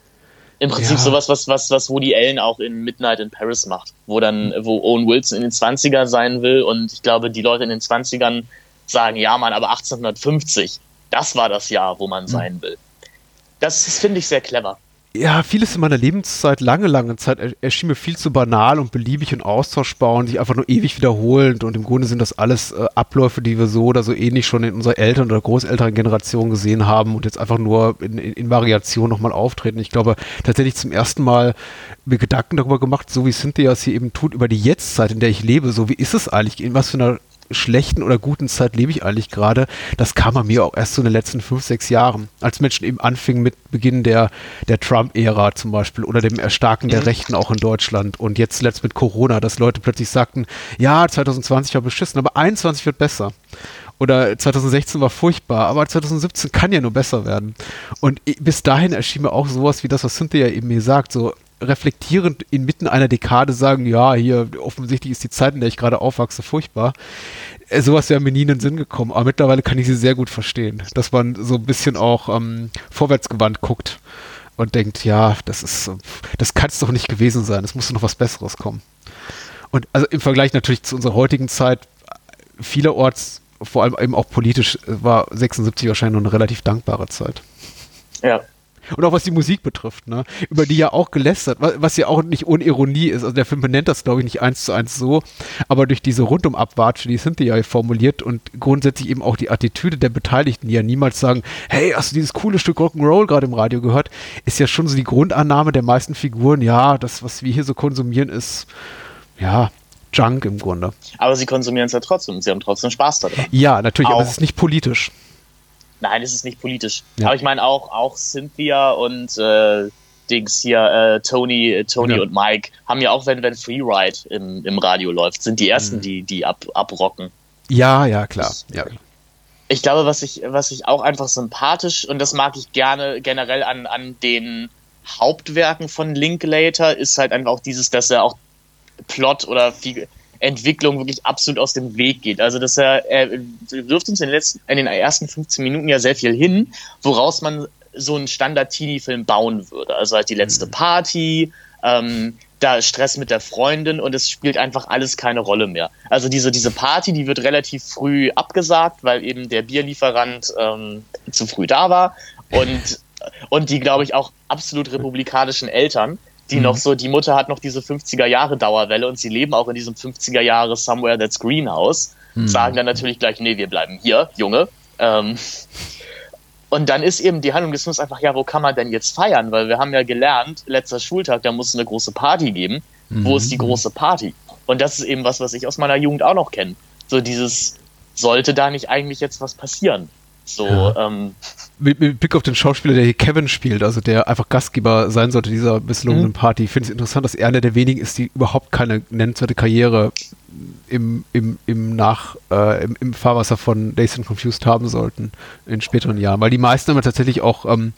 Im Prinzip Ja. sowas, was, was, was Woody Allen auch in Midnight in Paris macht, wo dann, wo Owen Wilson in den 20er sein will und ich glaube, die Leute in den 20ern sagen, ja, Mann, aber 1850, das war das Jahr, wo man sein will. Das, das finde ich sehr clever. Ja, vieles in meiner Lebenszeit, lange, lange Zeit, er- erschien mir viel zu banal und beliebig und austauschbar und sich einfach nur ewig wiederholend. Und im Grunde sind das alles äh, Abläufe, die wir so oder so ähnlich schon in unserer Eltern- oder großälteren Generation gesehen haben und jetzt einfach nur in, in, in Variation nochmal auftreten. Ich glaube, tatsächlich zum ersten Mal mir Gedanken darüber gemacht, so wie Cynthia es hier eben tut, über die Jetztzeit, in der ich lebe. So wie ist es eigentlich? In was für einer schlechten oder guten Zeit lebe ich eigentlich gerade, das kam an mir auch erst so in den letzten fünf, sechs Jahren, als Menschen eben anfingen mit Beginn der, der Trump-Ära zum Beispiel oder dem Erstarken der Rechten auch in Deutschland und jetzt zuletzt mit Corona, dass Leute plötzlich sagten, ja, 2020 war beschissen, aber 21 wird besser. Oder 2016 war furchtbar, aber 2017 kann ja nur besser werden. Und bis dahin erschien mir auch sowas wie das, was Cynthia eben mir sagt, so reflektierend inmitten einer Dekade sagen, ja, hier offensichtlich ist die Zeit, in der ich gerade aufwachse, furchtbar. Äh, Sowas wäre mir nie in den Sinn gekommen, aber mittlerweile kann ich sie sehr gut verstehen, dass man so ein bisschen auch ähm, vorwärtsgewandt guckt und denkt, ja, das ist, das kann es doch nicht gewesen sein, es muss noch was Besseres kommen. Und also im Vergleich natürlich zu unserer heutigen Zeit, vielerorts, vor allem eben auch politisch, äh, war 76 wahrscheinlich noch eine relativ dankbare Zeit. Ja. Und auch was die Musik betrifft, ne? Über die ja auch gelästert, was, ja auch nicht ohne Ironie ist. Also der Film benennt das, glaube ich, nicht eins zu eins so, aber durch diese Rundumabwatsche, die Cynthia hier formuliert und grundsätzlich eben auch die Attitüde der Beteiligten, die ja niemals sagen, hey, hast du dieses coole Stück Rock'n'Roll gerade im Radio gehört, ist ja schon so die Grundannahme der meisten Figuren, ja, das, was wir hier so konsumieren, ist, ja, Junk im Grunde. Aber sie konsumieren es ja trotzdem. Sie haben trotzdem Spaß daran. Ja, natürlich, aber Auch. es ist nicht politisch. Nein, es ist nicht politisch. Ja. Aber ich meine auch, auch Cynthia und äh, Dings hier, äh, Tony, äh, Tony Ja. und Mike haben ja auch, wenn, wenn Freeride im, im Radio läuft, sind die Mhm. ersten, die, die ab, abrocken. Ja, ja, klar. Ja. Ich glaube, was ich, was ich auch einfach sympathisch und das mag ich gerne generell an, an den Hauptwerken von Linklater, ist halt einfach auch dieses, dass er auch Plot oder Figur Entwicklung wirklich absolut aus dem Weg geht. Also dass er, er wirft uns in den letzten, in den ersten 15 Minuten ja sehr viel hin, woraus man so einen Standard-Teenie-Film bauen würde. Also halt die letzte Party, ähm, da Stress mit der Freundin und es spielt einfach alles keine Rolle mehr. Also diese, diese Party, die wird relativ früh abgesagt, weil eben der Bierlieferant ähm, zu früh da war und, und die, glaube ich, auch absolut republikanischen Eltern, die noch so, die Mutter hat noch diese 50er Jahre Dauerwelle und sie leben auch in diesem 50er Jahre Somewhere That's Greenhouse, sagen dann natürlich gleich, nee, wir bleiben hier, Junge. Ähm, und dann ist eben die Handlung des Films einfach, ja, wo kann man denn jetzt feiern? Weil wir haben ja gelernt, letzter Schultag, da muss es eine große Party geben. Wo ist die große Party? Und das ist eben was, was ich aus meiner Jugend auch noch kenne. So dieses, sollte da nicht eigentlich jetzt was passieren? So, Ja. ähm, mit, mit Blick auf den Schauspieler, der hier Kevin spielt, also der einfach Gastgeber sein sollte dieser misslungenen Mhm. Party, finde ich es interessant, dass er einer der wenigen ist, die überhaupt keine nennenswerte Karriere im, im, im Nach, äh, im, im Fahrwasser von Days and Confused haben sollten in späteren Jahren. Weil die meisten haben tatsächlich auch ähm,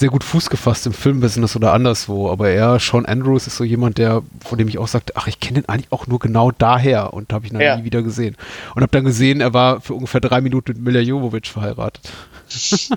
sehr gut Fuß gefasst im Filmbusiness oder anderswo. Aber er, Sean Andrews, ist so jemand, der, von dem ich auch sagte, ach, ich kenne den eigentlich auch nur genau daher und habe ich noch Ja. nie wieder gesehen. Und habe dann gesehen, er war für ungefähr drei Minuten mit Mila Jovovich verheiratet. (laughs)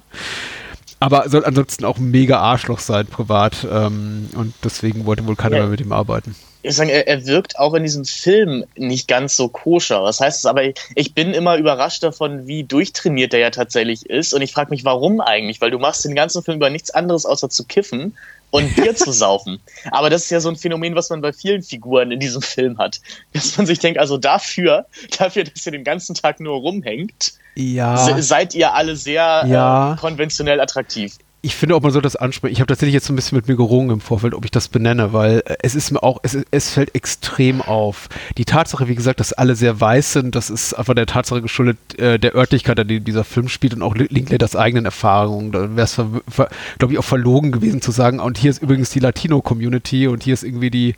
Aber soll ansonsten auch ein mega Arschloch sein, privat. Ähm, und deswegen wollte wohl keiner Ja. mehr mit ihm arbeiten. Ich sagen, er, er wirkt auch in diesem Film nicht ganz so koscher. Was heißt es aber? Ich bin immer überrascht davon, wie durchtrainiert er ja tatsächlich ist. Und ich frage mich, warum eigentlich? Weil du machst den ganzen Film über nichts anderes außer zu kiffen und (laughs) Bier zu saufen. Aber das ist ja so ein Phänomen, was man bei vielen Figuren in diesem Film hat. Dass man sich denkt, also dafür, dafür, dass ihr den ganzen Tag nur rumhängt, Ja. se seid ihr alle sehr Ja. äh, konventionell attraktiv. Ich finde auch, man sollte das ansprechen. Ich habe tatsächlich jetzt so ein bisschen mit mir gerungen im Vorfeld, ob ich das benenne, weil äh, es ist mir auch, es, es fällt extrem auf. Die Tatsache, wie gesagt, dass alle sehr weiß sind, das ist einfach der Tatsache geschuldet, äh, der Örtlichkeit, an der dieser Film spielt und auch Linklaters eigenen Erfahrungen. Da wäre es, glaube ich, auch verlogen gewesen zu sagen, und hier ist übrigens die Latino-Community und hier ist irgendwie die,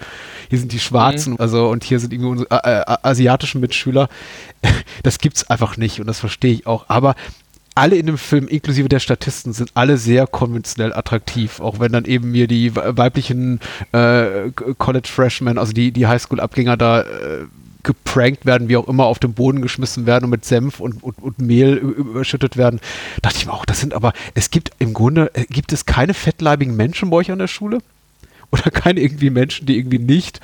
hier sind die Schwarzen, mhm. also und hier sind irgendwie unsere äh, äh, asiatischen Mitschüler. (laughs) Das gibt's einfach nicht und das verstehe ich auch. Aber alle in dem Film, inklusive der Statisten, sind alle sehr konventionell attraktiv. Auch wenn dann eben mir die weiblichen äh, College Freshmen, also die, die Highschool-Abgänger da äh, geprankt werden, wie auch immer, auf den Boden geschmissen werden und mit Senf und, und, und Mehl überschüttet werden. dachte ich mir auch, das sind aber, es gibt im Grunde, äh, gibt es keine fettleibigen Menschen bei euch an der Schule? Oder (laughs) keine irgendwie Menschen, die irgendwie nicht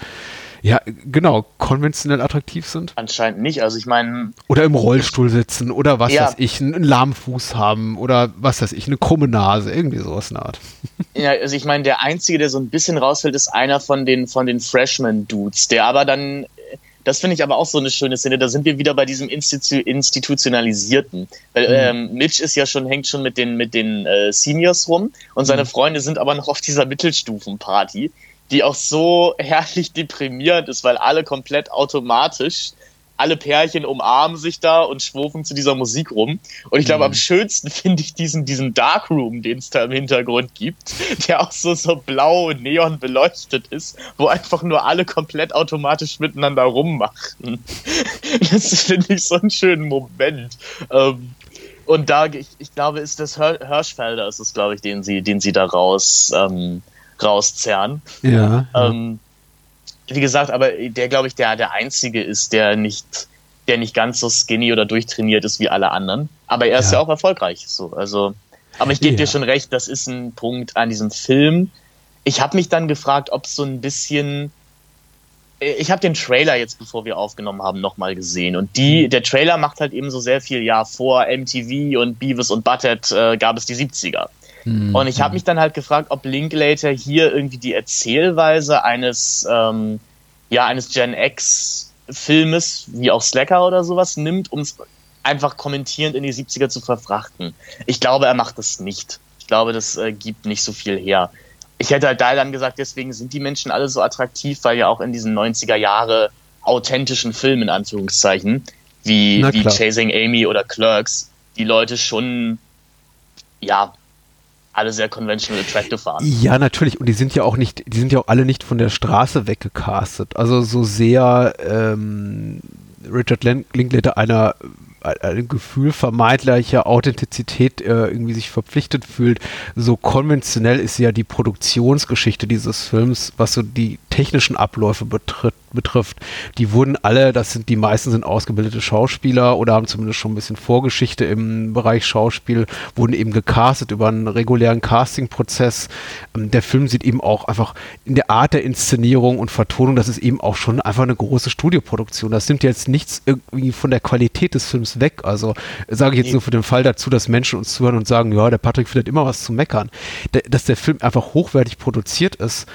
ja, genau, konventionell attraktiv sind? Anscheinend nicht. Also ich meine. Oder im Rollstuhl sitzen oder was ja. weiß ich, einen, lahmen Fuß haben oder was weiß ich, eine krumme Nase, irgendwie sowas in der Art. (laughs) Ja, also ich meine, der Einzige, der so ein bisschen rausfällt, ist einer von den, von den Freshman-Dudes, der aber dann. Das finde ich aber auch so eine schöne Szene. Da sind wir wieder bei diesem Institu Institutionalisierten. Weil mhm. ähm, Mitch ist ja schon, hängt schon mit den, mit den äh, Seniors rum und seine mhm. Freunde sind aber noch auf dieser Mittelstufenparty die auch so (laughs) herrlich deprimierend ist, weil alle komplett automatisch alle Pärchen umarmen sich da und schwufen zu dieser Musik rum. Und ich glaube, mhm. am schönsten (laughs) finde ich diesen, diesen Darkroom, den es da im Hintergrund gibt, (laughs) der auch so, so blau und neon beleuchtet ist, wo einfach nur alle komplett automatisch miteinander rummachen. Das finde ich so einen schönen Moment. Ähm, und da, ich, ich glaube, ist das Hirschfelder, ist es, glaube ich, den sie, den sie da raus, ähm, rauszerren. Ja. Ähm, wie gesagt, aber der, glaube ich, der, der Einzige ist, der nicht, der nicht ganz so skinny oder durchtrainiert ist wie alle anderen. Aber er ist ja, ja auch erfolgreich. So, also, aber ich gebe ja. dir schon recht, das ist ein Punkt an diesem Film. Ich habe mich dann gefragt, ob so ein bisschen. Ich habe den Trailer jetzt, bevor wir aufgenommen haben, nochmal gesehen. Und die, mhm. der Trailer macht halt eben so sehr viel, ja, vor MTV und Beavis und Butthead äh, gab es die 70er. Mhm. Und ich habe mich dann halt gefragt, ob Linklater hier irgendwie die Erzählweise eines, ähm, ja, eines Gen X Filmes, wie auch Slacker oder sowas, nimmt, um es einfach kommentierend in die 70er zu verfrachten. Ich glaube, er macht das nicht. Ich glaube, das äh, gibt nicht so viel her. Ich hätte halt da dann gesagt, deswegen sind die Menschen alle so attraktiv, weil ja auch in diesen 90er Jahre authentischen Filmen, in Anführungszeichen, wie, wie Chasing Amy oder Clerks, die Leute schon, ja, alle sehr conventional attractive waren. Ja, natürlich. Und die sind ja auch nicht, die sind ja auch alle nicht von der Straße weggecastet. Also so sehr ähm, Richard Linklater einer ein Gefühl vermeintlicher Authentizität äh, irgendwie sich verpflichtet fühlt. So konventionell ist ja die Produktionsgeschichte dieses Films, was so die technischen Abläufe betritt, betrifft. Die wurden alle, das sind die meisten sind ausgebildete Schauspieler oder haben zumindest schon ein bisschen Vorgeschichte im Bereich Schauspiel, wurden eben gecastet über einen regulären Castingprozess. Ähm, der Film sieht eben auch einfach in der Art der Inszenierung und Vertonung, das ist eben auch schon einfach eine große Studioproduktion. Das nimmt jetzt nichts irgendwie von der Qualität des Films weg. Also sage ich jetzt nur für den Fall dazu, dass Menschen uns zuhören und sagen, ja, der Patrick findet immer was zu meckern. dass der Film einfach hochwertig produziert ist,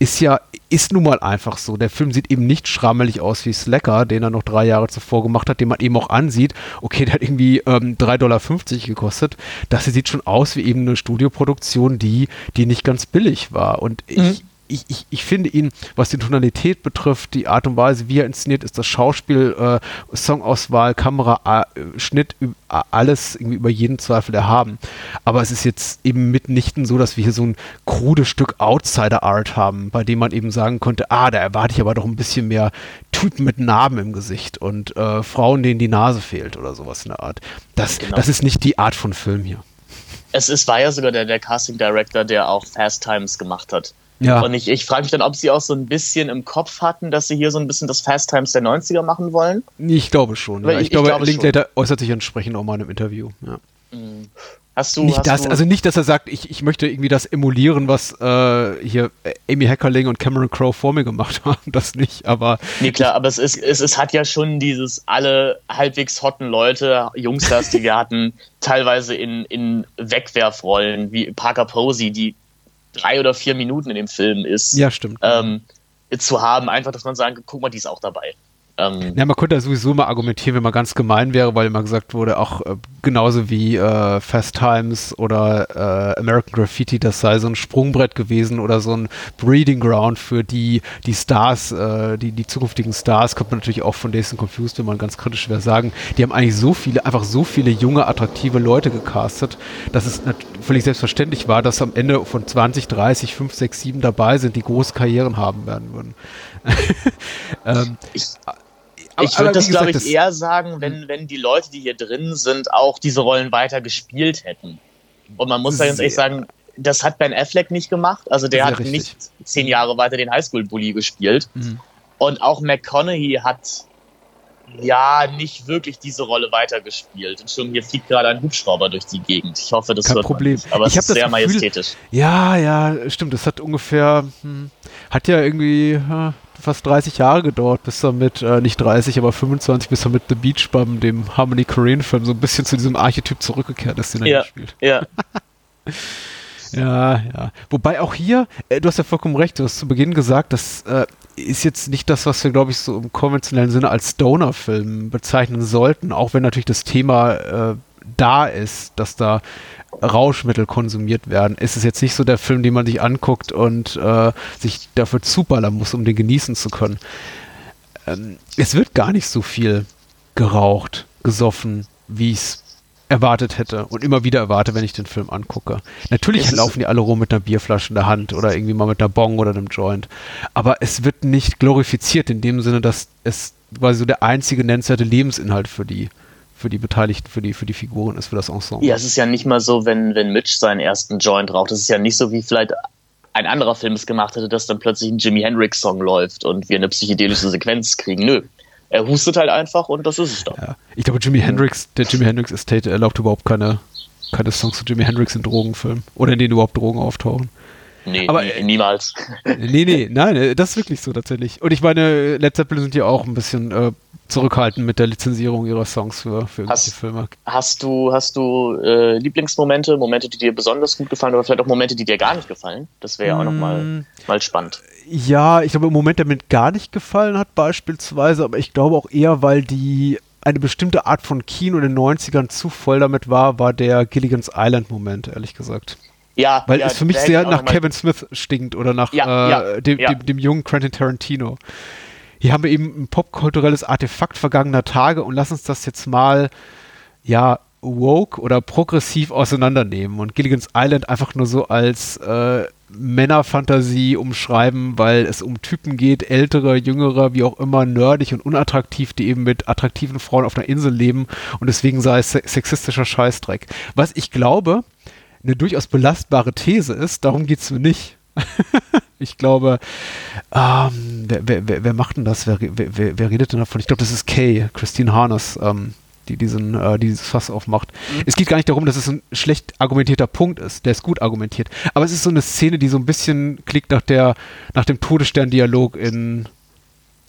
ist ja, ist nun mal einfach so. Der Film sieht eben nicht schrammelig aus wie Slacker, den er noch drei Jahre zuvor gemacht hat, den man eben auch ansieht. Okay, der hat irgendwie ähm, 3,50 Dollar gekostet. Das sieht schon aus wie eben eine Studioproduktion, die, die nicht ganz billig war. Und ich, mhm ich, ich, ich finde ihn, was die Tonalität betrifft, die Art und Weise, wie er inszeniert ist, das Schauspiel, äh, Songauswahl, Kamera, äh, Schnitt, alles irgendwie über jeden Zweifel erhaben. Aber es ist jetzt eben mitnichten so, dass wir hier so ein krudes Stück Outsider-Art haben, bei dem man eben sagen konnte, ah, da erwarte ich aber doch ein bisschen mehr Typen mit Narben im Gesicht und äh, Frauen, denen die Nase fehlt oder sowas in der Art. Das, genau. das ist nicht die Art von Film hier. Es ist, war ja sogar der, der Casting Director, der auch Fast Times gemacht hat. Ja. Und ich, ich frage mich dann, ob sie auch so ein bisschen im Kopf hatten, dass sie hier so ein bisschen das Fast Times der 90er machen wollen. Ich glaube schon. Ja. Ich, ich, glaube, glaube Linklater äußert sich entsprechend auch mal in einem Interview. Ja. Mhm. Hast du, nicht das, du also nicht, dass er sagt, ich, ich möchte irgendwie das emulieren, was äh, hier Amy Heckerling und Cameron Crowe vor mir gemacht (laughs) haben, das nicht, aber. Nee, klar, aber es ist, es, es hat ja schon dieses alle halbwegs hotten Leute, Jungsters, die wir hatten, (laughs) teilweise in, in Wegwerfrollen, wie Parker Posey, die drei oder vier Minuten in dem Film ist, ja, stimmt. Ähm, zu haben, einfach, dass man sagen, guck mal, die ist auch dabei. Ähm, ja, man könnte ja sowieso mal argumentieren, wenn man ganz gemein wäre, weil immer gesagt wurde, auch äh, genauso wie äh, Fast Times oder äh, American Graffiti, das sei so ein Sprungbrett gewesen oder so ein Breeding Ground für die, die Stars, äh, die, die zukünftigen Stars, könnte man natürlich auch von and Confused, wenn man ganz kritisch wäre, sagen, die haben eigentlich so viele, einfach so viele junge, attraktive Leute gecastet, dass es völlig selbstverständlich war, dass am Ende von 20, 30, 5, 6, 7 dabei sind, die große Karrieren haben werden würden. (laughs) ähm, ich ich würde das, glaube ich, eher sagen, wenn, wenn die Leute, die hier drin sind, auch diese Rollen weiter gespielt hätten. Und man muss da ganz ehrlich sagen, das hat Ben Affleck nicht gemacht. Also der hat richtig. nicht zehn Jahre weiter den Highschool-Bully gespielt. Mhm. Und auch McConaughey hat ja nicht wirklich diese Rolle weitergespielt. Und schon hier fliegt gerade ein Hubschrauber durch die Gegend. Ich hoffe, das Kein wird Problem. Nicht, aber ich es ist sehr Gefühl, majestätisch. Ja, ja, stimmt. Das hat ungefähr, hm, hat ja irgendwie hm, fast 30 Jahre gedauert, bis er mit, äh, nicht 30, aber 25, bis er mit The Beach Bum, dem Harmony Korean Film, so ein bisschen zu diesem Archetyp zurückgekehrt ist, den er ja, spielt. Ja. (laughs) ja, ja. Wobei auch hier, äh, du hast ja vollkommen recht, du hast zu Beginn gesagt, das äh, ist jetzt nicht das, was wir, glaube ich, so im konventionellen Sinne als Stoner-Film bezeichnen sollten, auch wenn natürlich das Thema äh, da ist, dass da Rauschmittel konsumiert werden, ist es jetzt nicht so der Film, den man sich anguckt und äh, sich dafür zuballern muss, um den genießen zu können. Ähm, es wird gar nicht so viel geraucht, gesoffen, wie ich es erwartet hätte und immer wieder erwarte, wenn ich den Film angucke. Natürlich es laufen die alle rum mit einer Bierflasche in der Hand oder irgendwie mal mit einer Bong oder einem Joint. Aber es wird nicht glorifiziert in dem Sinne, dass es quasi so der einzige nennenswerte Lebensinhalt für die für die Beteiligten, für die, für die Figuren ist, für das Ensemble. Ja, es ist ja nicht mal so, wenn, wenn Mitch seinen ersten Joint raucht. Es ist ja nicht so, wie vielleicht ein anderer Film es gemacht hätte, dass dann plötzlich ein Jimi Hendrix-Song läuft und wir eine psychedelische Sequenz kriegen. Nö. Er hustet halt einfach und das ist es dann. Ja. Ich glaube, Jimi Hendrix, der Jimi Hendrix Estate erlaubt überhaupt keine, keine Songs zu Jimi Hendrix in Drogenfilmen oder in denen überhaupt Drogen auftauchen. Nee, aber, nie, niemals. Nee, nee, nein, äh, das ist wirklich so tatsächlich. Und ich meine, Led Zeppelin sind ja auch ein bisschen äh, zurückhaltend mit der Lizenzierung ihrer Songs für, für hast, Filme. Hast du, hast du äh, Lieblingsmomente, Momente, die dir besonders gut gefallen oder vielleicht auch Momente, die dir gar nicht gefallen? Das wäre ja auch nochmal mm. mal spannend. Ja, ich glaube, im Moment, der mir gar nicht gefallen hat, beispielsweise, aber ich glaube auch eher, weil die eine bestimmte Art von Kino in den 90ern zu voll damit war, war der Gilligan's Island-Moment, ehrlich gesagt. Ja, weil ja, es für mich sehr nach Kevin Smith stinkt oder nach ja, äh, dem, dem, dem, jungen Quentin Tarantino. Hier haben wir eben ein popkulturelles Artefakt vergangener Tage und lass uns das jetzt mal ja woke oder progressiv auseinandernehmen und Gilligan's Island einfach nur so als äh, Männerfantasie umschreiben, weil es um Typen geht, ältere, jüngere, wie auch immer, nerdig und unattraktiv, die eben mit attraktiven Frauen auf einer Insel leben und deswegen sei es sexistischer Scheißdreck. Was ich glaube, eine durchaus belastbare These ist, darum geht es mir nicht. (laughs) ich glaube, ähm, wer, wer, wer, macht denn das? Wer, wer, redet denn davon? Ich glaube, das ist Kay, Christine Harness, ähm, die diesen, äh, dieses Fass aufmacht. Mhm. Es geht gar nicht darum, dass es ein schlecht argumentierter Punkt ist. Der ist gut argumentiert. Aber es ist so eine Szene, die so ein bisschen klickt nach der, nach dem Todesstern-Dialog in,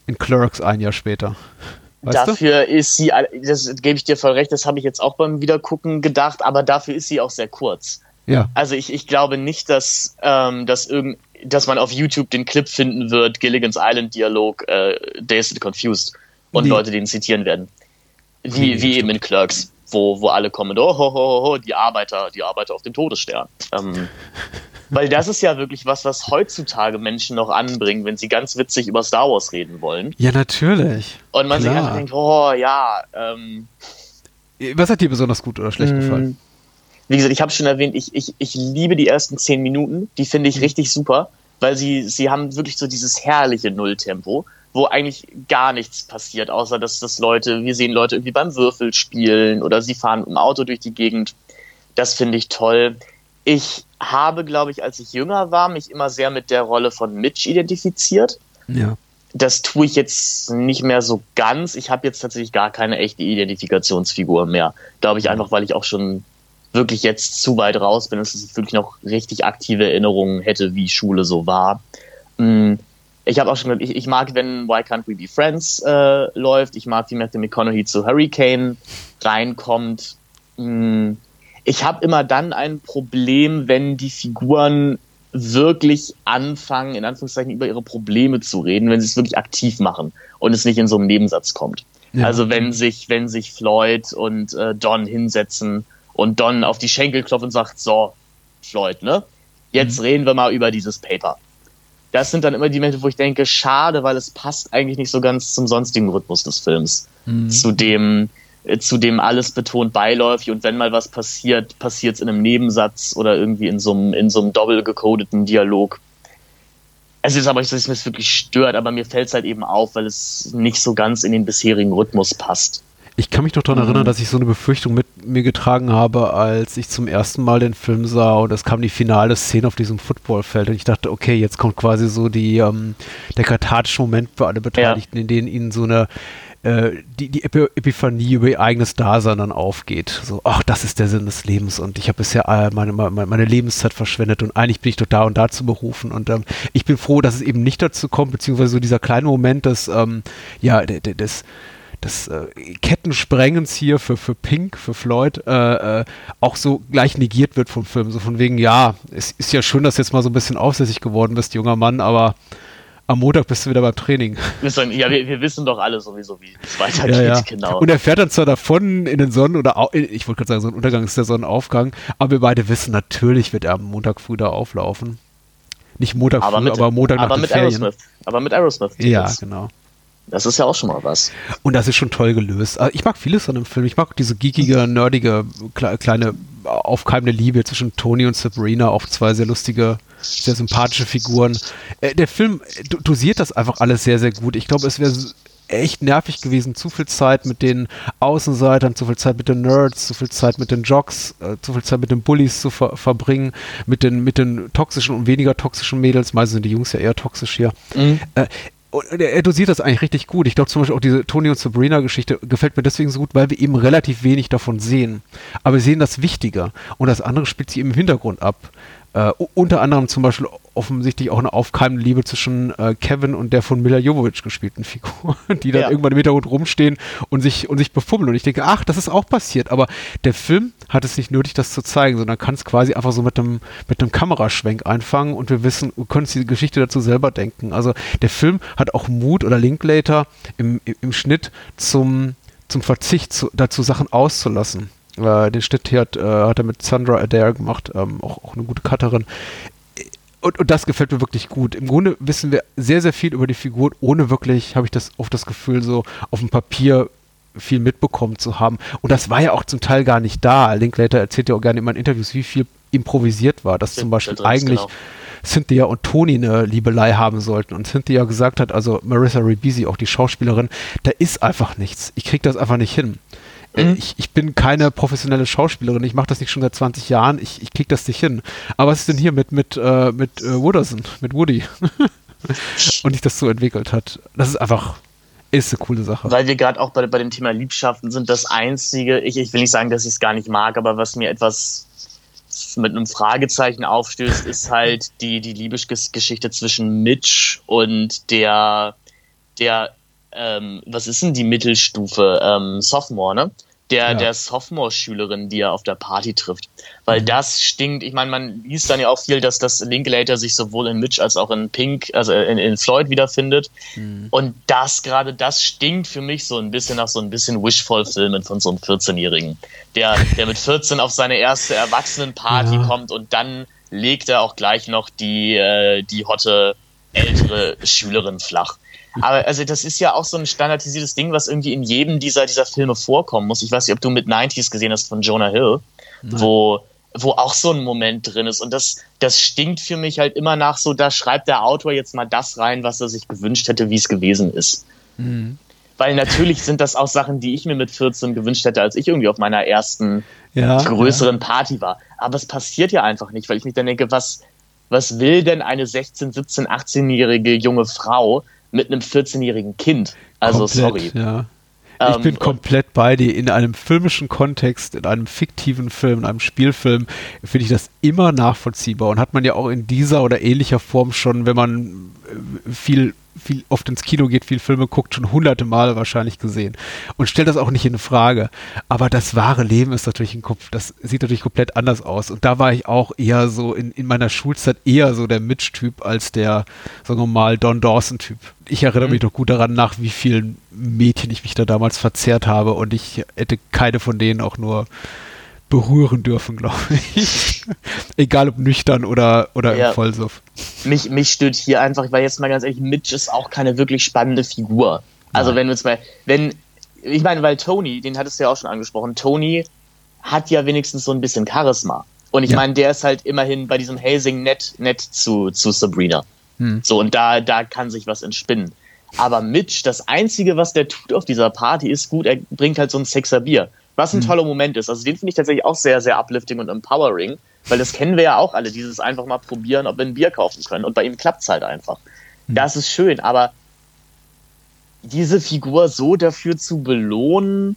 in Clerks ein Jahr später. Weißt dafür du? ist sie, das gebe ich dir voll recht, das habe ich jetzt auch beim Wiedergucken gedacht, aber dafür ist sie auch sehr kurz. Ja. Also ich, ich glaube nicht, dass, ähm, dass, irgend, dass man auf YouTube den Clip finden wird, Gilligan's Island Dialog, äh, Dazed and Confused und nee. Leute den zitieren werden. Wie, nee, wie eben in Clerks, wo, wo alle kommen, oh, ho, ho, ho, die Arbeiter, die Arbeiter auf dem Todesstern. Ähm, (laughs) Weil das ist ja wirklich was, was heutzutage Menschen noch anbringen, wenn sie ganz witzig über Star Wars reden wollen. Ja, natürlich. Und man Klar. sich einfach denkt, oh ja. Ähm, was hat dir besonders gut oder schlecht gefallen? Wie gesagt, ich habe schon erwähnt, ich, ich, ich liebe die ersten zehn Minuten. Die finde ich mhm. richtig super, weil sie, sie haben wirklich so dieses herrliche Nulltempo, wo eigentlich gar nichts passiert, außer dass das Leute, wir sehen Leute irgendwie beim Würfel spielen oder sie fahren im Auto durch die Gegend. Das finde ich toll. Ich habe, glaube ich, als ich jünger war, mich immer sehr mit der Rolle von Mitch identifiziert. Ja. Das tue ich jetzt nicht mehr so ganz. Ich habe jetzt tatsächlich gar keine echte Identifikationsfigur mehr. Glaube ich einfach, weil ich auch schon wirklich jetzt zu weit raus bin, dass ich wirklich noch richtig aktive Erinnerungen hätte, wie Schule so war. Mm, ich habe auch schon gesagt, ich, ich, mag, wenn Why Can't We Be Friends äh, läuft. Ich mag, wie Matthew McConaughey zu Hurricane reinkommt. Mm, ich habe immer dann ein Problem, wenn die Figuren wirklich anfangen, in Anführungszeichen, über ihre Probleme zu reden, wenn sie es wirklich aktiv machen und es nicht in so einem Nebensatz kommt. Ja. Also wenn sich, wenn sich Floyd und äh, Don hinsetzen und Don auf die Schenkel klopft und sagt, so, Floyd, ne? Jetzt mhm. reden wir mal über dieses Paper. Das sind dann immer die Momente, wo ich denke, schade, weil es passt eigentlich nicht so ganz zum sonstigen Rhythmus des Films. Mhm. Zu dem, äh, zu dem alles betont beiläufig und wenn mal was passiert, passiert es in einem Nebensatz oder irgendwie in so einem, in so einem doppelt gecodeten Dialog. Es ist aber nicht, dass es wirklich stört, aber mir fällt es halt eben auf, weil es nicht so ganz in den bisherigen Rhythmus passt. Ich kann mich noch daran mhm. erinnern, dass ich so eine Befürchtung mir getragen habe, als ich zum ersten Mal den Film sah und es kam die finale Szene auf diesem Footballfeld und ich dachte, okay, jetzt kommt quasi so die, ähm, der kathartische Moment für alle Beteiligten, ja. in denen ihnen so eine äh, die, die Epiphanie über ihr eigenes Dasein dann aufgeht. So, ach, das ist der Sinn des Lebens und ich habe bisher äh, meine, meine, meine, Lebenszeit verschwendet und eigentlich bin ich doch da und da zu berufen und ähm, ich bin froh, dass es eben nicht dazu kommt, beziehungsweise so dieser kleine Moment des, ähm, ja, des, des äh, Kettensprengens hier für, für Pink, für Floyd, äh, äh, auch so gleich negiert wird vom Film. So von wegen, ja, es ist ja schön, dass du jetzt mal so ein bisschen aufsässig geworden bist, junger Mann, aber am Montag bist du wieder beim Training. Ja, wir, wir wissen doch alle sowieso, wie es weitergeht, ja, ja. genau. Und er fährt dann zwar davon in den Sonnen- oder, ich wollte gerade sagen, Sonnenuntergang ist der Sonnenaufgang, aber wir beide wissen, natürlich wird er am Montag früh da auflaufen. Nicht Montag aber früh, mit, aber Montag aber nach mit den Ferien. Aerosmith. Aber mit Aerosmith. Ja, genau. Das ist ja auch schon mal was. Und das ist schon toll gelöst. Also ich mag vieles an dem Film. Ich mag diese geekige, nerdige, kleine, aufkeimende Liebe zwischen Tony und Sabrina, auch zwei sehr lustige, sehr sympathische Figuren. Äh, der Film dosiert das einfach alles sehr, sehr gut. Ich glaube, es wäre echt nervig gewesen, zu viel Zeit mit den Außenseitern, zu viel Zeit mit den Nerds, zu viel Zeit mit den Jocks, äh, zu viel Zeit mit den Bullies zu ver verbringen, mit den, mit den toxischen und weniger toxischen Mädels, meistens sind die Jungs ja eher toxisch hier. Mhm. Äh, und er dosiert das eigentlich richtig gut. Ich glaube zum Beispiel auch diese Tony und Sabrina-Geschichte gefällt mir deswegen so gut, weil wir eben relativ wenig davon sehen. Aber wir sehen das Wichtiger. Und das andere spielt sich im Hintergrund ab. Äh, unter anderem zum Beispiel offensichtlich auch eine aufkeimende Liebe zwischen äh, Kevin und der von Mila Jovovich gespielten (laughs) Figur, die dann ja. irgendwann im Hintergrund rumstehen und sich, und sich befummeln. Und ich denke, ach, das ist auch passiert. Aber der Film hat es nicht nötig, das zu zeigen, sondern kann es quasi einfach so mit einem, mit einem Kameraschwenk einfangen und wir wissen, können uns die Geschichte dazu selber denken. Also der Film hat auch Mut oder Linklater im, im Schnitt zum, zum Verzicht zu, dazu, Sachen auszulassen. Äh, den Schnitt hier hat, äh, hat er mit Sandra Adair gemacht, ähm, auch, auch eine gute Cutterin. Und, und das gefällt mir wirklich gut. Im Grunde wissen wir sehr, sehr viel über die Figur, ohne wirklich, habe ich das oft das Gefühl, so auf dem Papier viel mitbekommen zu haben. Und das war ja auch zum Teil gar nicht da. Linklater erzählt ja auch gerne immer in Interviews, wie viel improvisiert war, dass zum Beispiel eigentlich genau. Cynthia und Toni eine Liebelei haben sollten. Und Cynthia gesagt hat, also Marissa Ribisi, auch die Schauspielerin, da ist einfach nichts. Ich krieg das einfach nicht hin. Mhm. Ich, ich, bin keine professionelle Schauspielerin, ich mache das nicht schon seit 20 Jahren, ich, ich krieg das nicht hin. Aber was ist denn hier mit, mit, äh, mit äh, Wooderson, mit Woody? (laughs) und sich das so entwickelt hat. Das ist einfach, ist eine coole Sache. Weil wir gerade auch bei, bei dem Thema Liebschaften sind, das einzige, ich, ich will nicht sagen, dass ich es gar nicht mag, aber was mir etwas mit einem Fragezeichen aufstößt, ist halt die, die Liebesgeschichte zwischen Mitch und der, der ähm, was ist denn die Mittelstufe? Ähm, Sophomore, ne? Der, ja. der Sophomore-Schülerin, die er auf der Party trifft. Weil mhm. das stinkt, ich meine, man liest dann ja auch viel, dass das Linklater sich sowohl in Mitch als auch in Pink, also in, in Floyd wiederfindet. Mhm. Und das gerade, das stinkt für mich so ein bisschen nach so ein bisschen Wishful-Filmen von so einem 14-Jährigen. Der, der mit 14 auf seine erste Erwachsenenparty ja. kommt und dann legt er auch gleich noch die, äh, die hotte ältere Schülerin flach. Aber also das ist ja auch so ein standardisiertes Ding, was irgendwie in jedem dieser, dieser Filme vorkommen muss. Ich weiß nicht, ob du mit 90s gesehen hast von Jonah Hill, wo, wo auch so ein Moment drin ist. Und das, das stinkt für mich halt immer nach so, da schreibt der Autor jetzt mal das rein, was er sich gewünscht hätte, wie es gewesen ist. Mhm. Weil natürlich sind das auch Sachen, die ich mir mit 14 gewünscht hätte, als ich irgendwie auf meiner ersten ja, größeren ja. Party war. Aber es passiert ja einfach nicht, weil ich mich dann denke, was, was will denn eine 16, 17, 18-jährige junge Frau mit einem 14-jährigen Kind. Also Komplett, sorry. Ja. Ich ähm, bin komplett bei dir. In einem filmischen Kontext, in einem fiktiven Film, in einem Spielfilm, finde ich das immer nachvollziehbar. Und hat man ja auch in dieser oder ähnlicher Form schon, wenn man viel viel oft ins Kino geht, viel Filme guckt, schon hunderte Male wahrscheinlich gesehen und stellt das auch nicht in Frage. Aber das wahre Leben ist natürlich im Kopf, das sieht natürlich komplett anders aus. Und da war ich auch eher so in, in meiner Schulzeit eher so der Mitch-Typ als der, sagen wir mal, Don Dawson-Typ. Ich erinnere mhm. mich noch gut daran, nach wie vielen Mädchen ich mich da damals verzehrt habe und ich hätte keine von denen auch nur berühren dürfen, glaube ich. (laughs) Egal ob nüchtern oder, oder ja. im Vollsuff. Mich, mich stört hier einfach, weil jetzt mal ganz ehrlich, Mitch ist auch keine wirklich spannende Figur. Also Nein. wenn wir uns mal, wenn, ich meine, weil Tony, den hattest du ja auch schon angesprochen, Tony hat ja wenigstens so ein bisschen Charisma. Und ich ja. meine, der ist halt immerhin bei diesem Hazing nett, nett zu, zu Sabrina. Hm. So, und da, da kann sich was entspinnen. Aber Mitch, das Einzige, was der tut auf dieser Party, ist gut, er bringt halt so ein Sexer-Bier. Was ein mhm. toller Moment ist. Also den finde ich tatsächlich auch sehr, sehr uplifting und empowering, weil das kennen wir ja auch alle, dieses einfach mal probieren, ob wir ein Bier kaufen können. Und bei ihm klappt es halt einfach. Mhm. Das ist schön, aber diese Figur so dafür zu belohnen,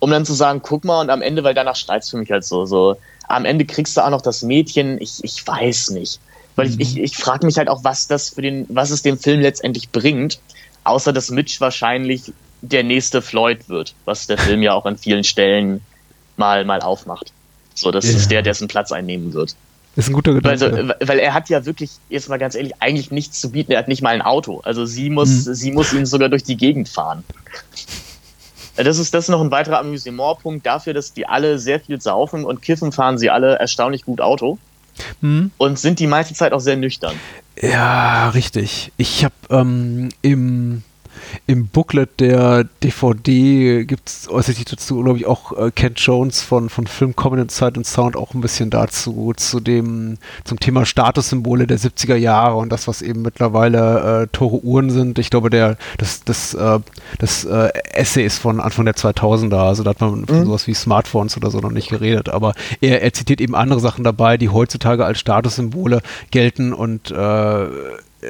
um dann zu sagen, guck mal, und am Ende, weil danach streitst für mich halt so, so, am Ende kriegst du auch noch das Mädchen, ich, ich weiß nicht. Weil ich, ich, ich frage mich halt auch, was das für den, was es dem Film letztendlich bringt, außer dass Mitch wahrscheinlich der nächste Floyd wird, was der Film ja auch an vielen Stellen mal, mal aufmacht. So, das ja. ist der, dessen Platz einnehmen wird. Das ist ein guter Gedanke. Also, weil er hat ja wirklich, jetzt mal ganz ehrlich, eigentlich nichts zu bieten. Er hat nicht mal ein Auto. Also sie muss, mhm. sie muss ihn sogar durch die Gegend fahren. Das ist, das ist noch ein weiterer Amüsementpunkt dafür, dass die alle sehr viel saufen und kiffen, fahren sie alle erstaunlich gut Auto. Mhm. Und sind die meiste Zeit auch sehr nüchtern. Ja, richtig. Ich habe ähm, im im Booklet der DVD gibt es äußert sich dazu, glaube ich, auch äh, Kent Jones von, von Film Covenant Sight und Sound auch ein bisschen dazu, zu dem, zum Thema Statussymbole der 70er Jahre und das, was eben mittlerweile äh, Tore Uhren sind. Ich glaube, der, das, das, äh, das äh, Essay ist von Anfang der 2000er, also da hat man mhm. von sowas wie Smartphones oder so noch nicht geredet, aber er, er zitiert eben andere Sachen dabei, die heutzutage als Statussymbole gelten und äh,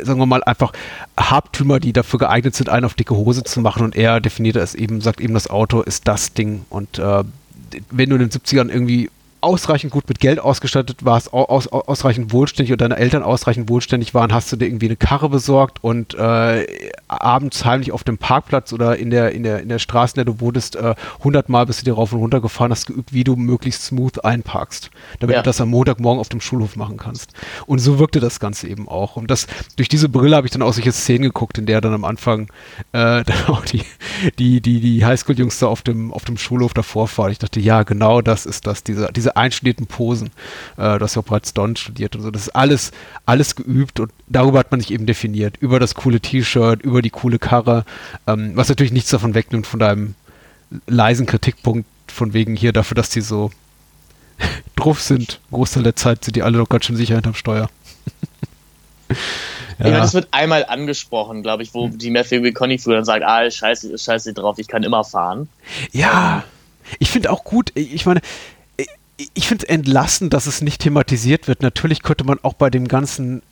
sagen wir mal, einfach Habtümer, die dafür geeignet sind, einen auf dicke Hose zu machen. Und er definiert es eben, sagt eben, das Auto ist das Ding. Und äh, wenn du in den 70ern irgendwie ausreichend gut mit Geld ausgestattet warst, aus, ausreichend wohlständig und deine Eltern ausreichend wohlständig waren, hast du dir irgendwie eine Karre besorgt und äh, abends heimlich auf dem Parkplatz oder in der, in der, in der Straße, in der du wurdest, äh, hundertmal bist du dir rauf und runter gefahren, hast geübt, wie du möglichst smooth einparkst, damit ja. du das am Montagmorgen auf dem Schulhof machen kannst. Und so wirkte das Ganze eben auch. Und das, durch diese Brille habe ich dann auch solche Szenen geguckt, in der dann am Anfang äh, (laughs) dann auch die, die, die, die Highschool-Jungs da auf dem, auf dem Schulhof davor fahren. Ich dachte, ja, genau das ist das, diese, diese einstudierten Posen. Äh, du hast ja auch bereits Don studiert und so. Das ist alles, alles geübt und darüber hat man sich eben definiert. Über das coole T-Shirt, über die coole Karre, ähm, was natürlich nichts davon wegnimmt von deinem leisen Kritikpunkt von wegen hier dafür, dass die so (laughs) drauf sind. Großteil der Zeit sind die alle noch ganz schön sicher hinterm Steuer. (laughs) ja. Ich meine, das wird einmal angesprochen, glaube ich, wo hm. die Matthew McConaughey früher dann sagt, ah, scheiße, scheiße drauf, ich kann immer fahren. Ja, ich finde auch gut, ich meine, ich finde es entlassen, dass es nicht thematisiert wird. Natürlich könnte man auch bei dem ganzen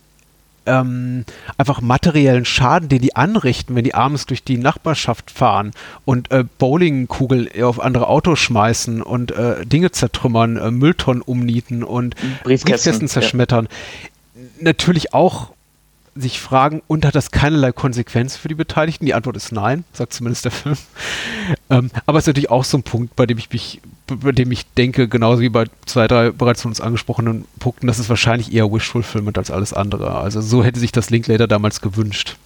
ähm, einfach materiellen Schaden, den die anrichten, wenn die abends durch die Nachbarschaft fahren und äh, Bowlingkugeln auf andere Autos schmeißen und äh, Dinge zertrümmern, äh, Mülltonnen umnieten und Briefkästen, Briefkästen zerschmettern. Ja. Natürlich auch sich fragen, und hat das keinerlei Konsequenz für die Beteiligten? Die Antwort ist nein, sagt zumindest der Film. Ähm, aber es ist natürlich auch so ein Punkt, bei dem ich mich, bei dem ich denke, genauso wie bei zwei, drei bereits von uns angesprochenen Punkten, dass es wahrscheinlich eher Wishful Fulfillment als alles andere. Also so hätte sich das Linklater damals gewünscht.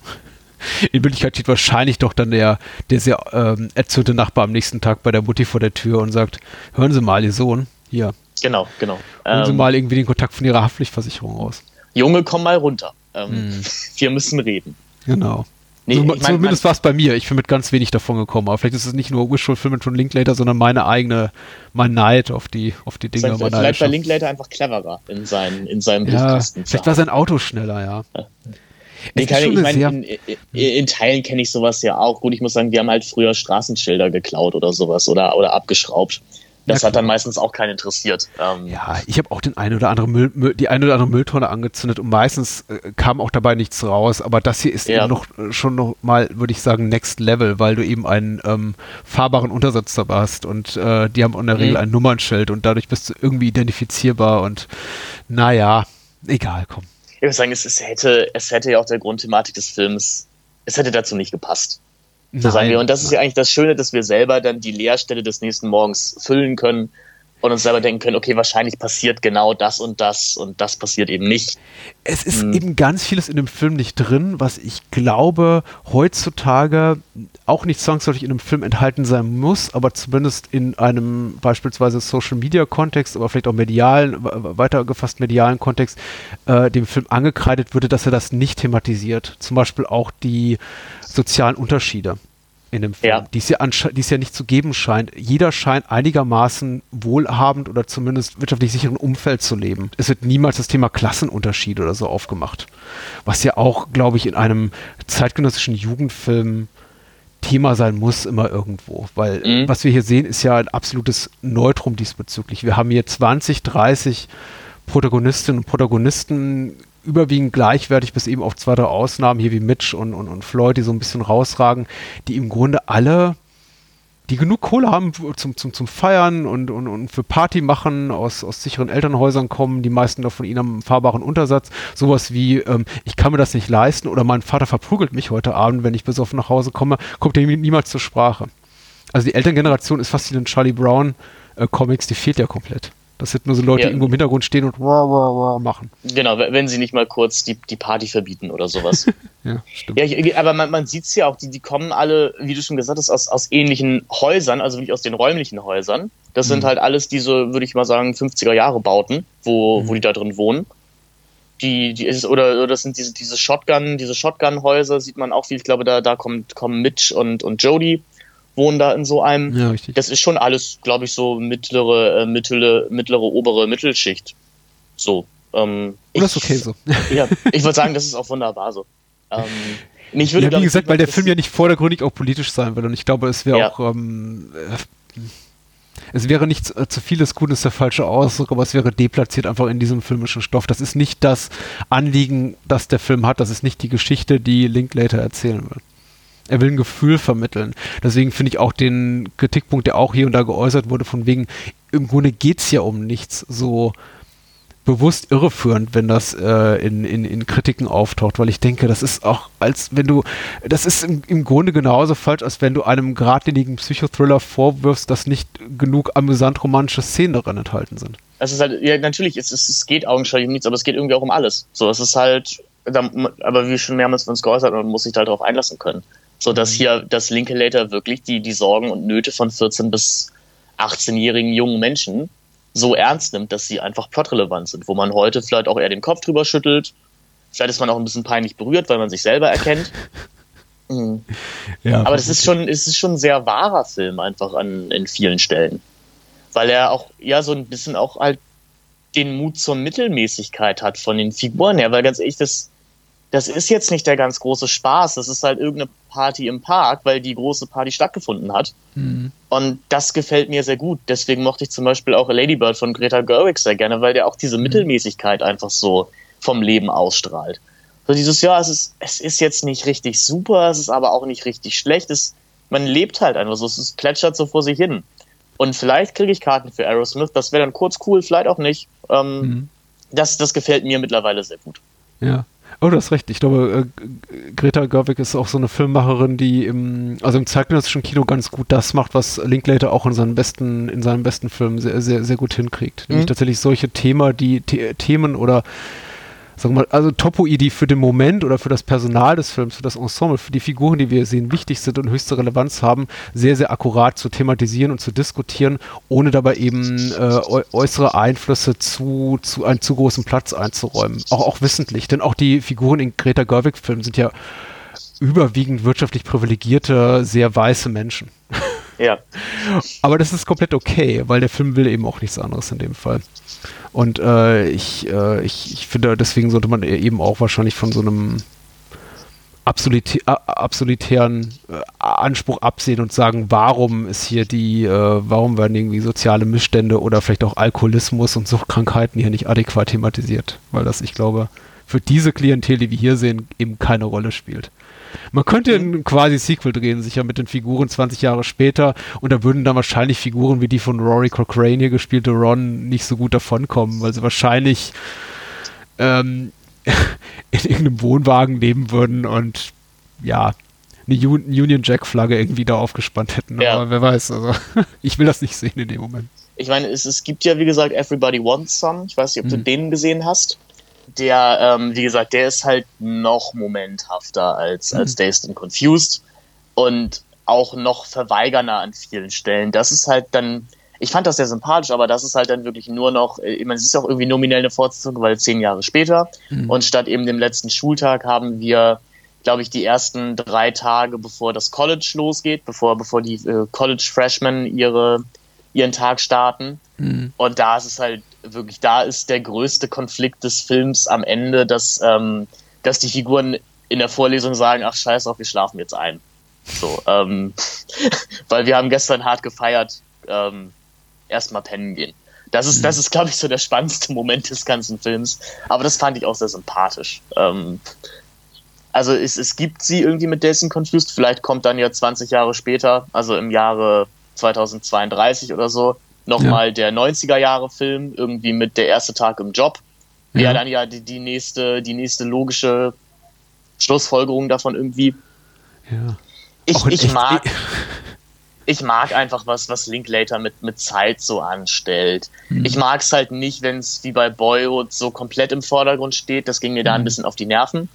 In Wirklichkeit steht wahrscheinlich doch dann der, der sehr ähm, erzürnte Nachbar am nächsten Tag bei der Mutti vor der Tür und sagt, hören Sie mal, Ihr Sohn, hier. Genau, genau. Ähm, Sie mal irgendwie den Kontakt von Ihrer Haftpflichtversicherung raus. Junge, komm mal runter. Ähm, hm. (laughs) Wir müssen reden. Genau. Nee, so, ich mein, zumindest war es bei mir. Ich bin mit ganz wenig davon gekommen. Aber vielleicht ist es nicht nur Wishful Fulfillment von Linklater, sondern meine eigene, mein Neid auf die, auf die Dinge. Vielleicht, vielleicht war Linklater einfach cleverer in, seinen, in seinem ja, Vielleicht war sein Auto schneller, ja. ja. Nee, kann, ich meine, in, in, in, Teilen kenne ich sowas ja auch. Gut, ich muss sagen, wir haben halt früher Straßenschilder geklaut oder sowas oder, oder abgeschraubt. Das ja, hat dann meistens auch keinen interessiert. Ähm ja, ich habe auch den einen oder anderen Müll, Müll, die eine oder andere Mülltonne angezündet und meistens äh, kam auch dabei nichts raus. Aber das hier ist ja. eben noch schon noch mal, würde ich sagen, Next Level, weil du eben einen ähm, fahrbaren Untersatz dabei hast und äh, die haben in der Regel mhm. ein Nummernschild und dadurch bist du irgendwie identifizierbar und naja, egal, komm. Ich würde sagen, es, es, hätte, es hätte ja auch der Grundthematik des Films, es hätte dazu nicht gepasst. So sagen wir. Und das ist ja eigentlich das Schöne, dass wir selber dann die Leerstelle des nächsten Morgens füllen können und uns selber denken können, okay, wahrscheinlich passiert genau das und das und das passiert eben nicht. Es ist hm. eben ganz vieles in dem Film nicht drin, was ich glaube, heutzutage auch nicht zwangsläufig in einem Film enthalten sein muss, aber zumindest in einem beispielsweise Social Media Kontext, aber vielleicht auch medialen, weitergefasst medialen Kontext, äh, dem Film angekreidet würde, dass er das nicht thematisiert. Zum Beispiel auch die sozialen Unterschiede in dem Film, ja. die, es ja die es ja nicht zu geben scheint. Jeder scheint einigermaßen wohlhabend oder zumindest wirtschaftlich sicheren Umfeld zu leben. Es wird niemals das Thema Klassenunterschied oder so aufgemacht. Was ja auch, glaube ich, in einem zeitgenössischen Jugendfilm Thema sein muss, immer irgendwo. Weil mhm. was wir hier sehen, ist ja ein absolutes Neutrum diesbezüglich. Wir haben hier 20, 30 Protagonistinnen und Protagonisten überwiegend gleichwertig, bis eben auf zwei, drei Ausnahmen, hier wie Mitch und, und, und Floyd, die so ein bisschen rausragen, die im Grunde alle, die genug Kohle haben zum, zum, zum Feiern und, und, und für Party machen, aus, aus sicheren Elternhäusern kommen, die meisten davon ihnen am fahrbaren Untersatz, sowas wie, ähm, ich kann mir das nicht leisten oder mein Vater verprügelt mich heute Abend, wenn ich besoffen nach Hause komme, kommt ja niemals zur Sprache. Also die Elterngeneration ist fast wie in den Charlie Brown äh, Comics, die fehlt ja komplett. Das sind nur so Leute, ja. die irgendwo im Hintergrund stehen und wah, wah, wah machen. Genau, wenn sie nicht mal kurz die, die Party verbieten oder sowas. (laughs) ja, stimmt. Ja, aber man, man sieht es ja auch, die, die kommen alle, wie du schon gesagt hast, aus, aus ähnlichen Häusern, also wirklich aus den räumlichen Häusern. Das mhm. sind halt alles diese, würde ich mal sagen, 50er Jahre Bauten, wo, mhm. wo die da drin wohnen. Die, die ist, oder, oder das sind diese, diese Shotgun, diese Shotgun-Häuser, sieht man auch viel. Ich glaube, da, da kommt, kommen Mitch und, und Jody wohnen da in so einem. Ja, richtig. Das ist schon alles, glaube ich, so mittlere, äh, mittlere, mittlere, obere Mittelschicht. So. Ähm, ich, das ist okay so. Ja, ich würde (laughs) sagen, das ist auch wunderbar so. Ähm, ich würde, ja, wie gesagt, weil der Film ja nicht vordergründig auch politisch sein will und ich glaube, es wäre ja. auch ähm, äh, es wäre nicht zu, äh, zu vieles Gutes der falsche Ausdruck, aber es wäre deplatziert einfach in diesem filmischen Stoff. Das ist nicht das Anliegen, das der Film hat. Das ist nicht die Geschichte, die Linklater erzählen will. Er will ein Gefühl vermitteln. Deswegen finde ich auch den Kritikpunkt, der auch hier und da geäußert wurde, von wegen, im Grunde geht es ja um nichts so bewusst irreführend, wenn das äh, in, in, in Kritiken auftaucht, weil ich denke, das ist auch, als wenn du, das ist im, im Grunde genauso falsch, als wenn du einem geradlinigen Psychothriller vorwirfst, dass nicht genug amüsant romantische Szenen darin enthalten sind. Es ist halt, ja, natürlich, es, es, geht augenscheinlich um nichts, aber es geht irgendwie auch um alles. So, es ist halt, aber wie schon mehrmals von uns geäußert, man muss sich halt darauf einlassen können so dass mhm. hier das Linklater wirklich die, die Sorgen und Nöte von 14 bis 18-jährigen jungen Menschen so ernst nimmt, dass sie einfach plotrelevant sind, wo man heute vielleicht auch eher den Kopf drüber schüttelt. Vielleicht ist man auch ein bisschen peinlich berührt, weil man sich selber erkennt. (laughs) Mhm. Ja, Aber das ist schon, es ist schon ein sehr wahrer Film einfach an, in vielen Stellen. Weil er auch, ja, so ein bisschen auch halt den Mut zur Mittelmäßigkeit hat von den Figuren her, weil ganz ehrlich, das, das ist jetzt nicht der ganz große Spaß. Das ist halt irgendeine Party im Park, weil die große Party stattgefunden hat. Mhm. Und das gefällt mir sehr gut. Deswegen mochte ich zum Beispiel auch Ladybird von Greta Gerwig sehr gerne, weil der auch diese mhm. Mittelmäßigkeit einfach so vom Leben ausstrahlt. So dieses, ja, es ist, es ist jetzt nicht richtig super, es ist aber auch nicht richtig schlecht. Es, man lebt halt einfach so, es plätschert so vor sich hin. Und vielleicht kriege ich Karten für Aerosmith, das wäre dann kurz cool, vielleicht auch nicht. Ähm, mhm. das, das gefällt mir mittlerweile sehr gut. Ja. Oh, du hast recht. Ich glaube, äh, Greta Gerwig ist auch so eine Filmmacherin, die im, also im zeitgenössischen Kino ganz gut das macht, was Linklater auch in seinen besten, in seinen besten Filmen sehr, sehr, sehr gut hinkriegt. Nämlich mhm. tatsächlich solche Thema, die, The Themen oder sagen wir mal, also Topoi, die für den Moment oder für das Personal des Films, für das Ensemble, für die Figuren, die wir sehen, wichtig sind und höchste Relevanz haben, sehr, sehr akkurat zu thematisieren und zu diskutieren, ohne dabei eben äh, äußere Einflüsse zu, zu einen zu großen Platz einzuräumen. Auch, auch wissentlich, denn auch die Figuren in Greta Gerwig-Filmen sind ja überwiegend wirtschaftlich privilegierte, sehr weiße Menschen. Ja. (laughs) Aber das ist komplett okay, weil der Film will eben auch nichts anderes in dem Fall. Und äh, ich, äh, ich, ich finde, deswegen sollte man eben auch wahrscheinlich von so einem absolute, absolutären äh, Anspruch absehen und sagen, warum ist hier die, äh, warum werden irgendwie soziale Missstände oder vielleicht auch Alkoholismus und Suchtkrankheiten hier nicht adäquat thematisiert? Weil das, ich glaube, für diese Klientel, die wir hier sehen, eben keine Rolle spielt. Man könnte mhm. ein quasi Sequel drehen, sicher mit den Figuren 20 Jahre später und da würden dann wahrscheinlich Figuren wie die von Rory Cochrane hier gespielte Ron nicht so gut davonkommen, weil sie wahrscheinlich ähm, (laughs) in irgendeinem Wohnwagen leben würden und ja, eine Union Jack-Flagge irgendwie da aufgespannt hätten. Ja. Aber wer weiß, also (laughs) ich will das nicht sehen in dem Moment. Ich meine, es, es gibt ja, wie gesagt, Everybody Wants Some. Ich weiß nicht, ob hm. du den gesehen hast. Der, ähm, wie gesagt, der ist halt noch momenthafter als, hm. als Dazed and Confused und auch noch verweigernder an vielen Stellen. Das ist halt dann, ich fand das sehr sympathisch, aber das ist halt dann wirklich nur noch, ich meine, es ist auch irgendwie nominell eine Fortsetzung, weil zehn Jahre später. Mhm. Und statt eben dem letzten Schultag haben wir glaube ich, die ersten drei Tage, bevor das College losgeht, bevor, bevor die äh, College-Freshmen ihre, ihren Tag starten. Mhm. Und da ist es halt wirklich, da ist der größte Konflikt des Films am Ende, dass, ähm, dass die Figuren in der Vorlesung sagen, ach scheiß auf, wir schlafen jetzt ein. So, ähm, (laughs) weil wir haben gestern hart gefeiert, ähm, erstmal pennen gehen. Das ist, das ist, glaube ich, so der spannendste Moment des ganzen Films. Aber das fand ich auch sehr sympathisch. Ähm, also es, es gibt sie irgendwie mit Dazed Confused. Vielleicht kommt dann ja 20 Jahre später, also im Jahre 2032 oder so, nochmal ja. der 90er Jahre Film, irgendwie mit der erste Tag im Job. Ja, ja dann ja die, die, nächste, die nächste logische Schlussfolgerung davon irgendwie. Ja. Ich, ich mag. (laughs) ich mag einfach was, was Linklater mit, mit Zeit so anstellt. Mhm. Ich mag es halt nicht, wenn es wie bei Boyhood so komplett im Vordergrund steht. Das ging mir da ein hm. bisschen auf die Nerven.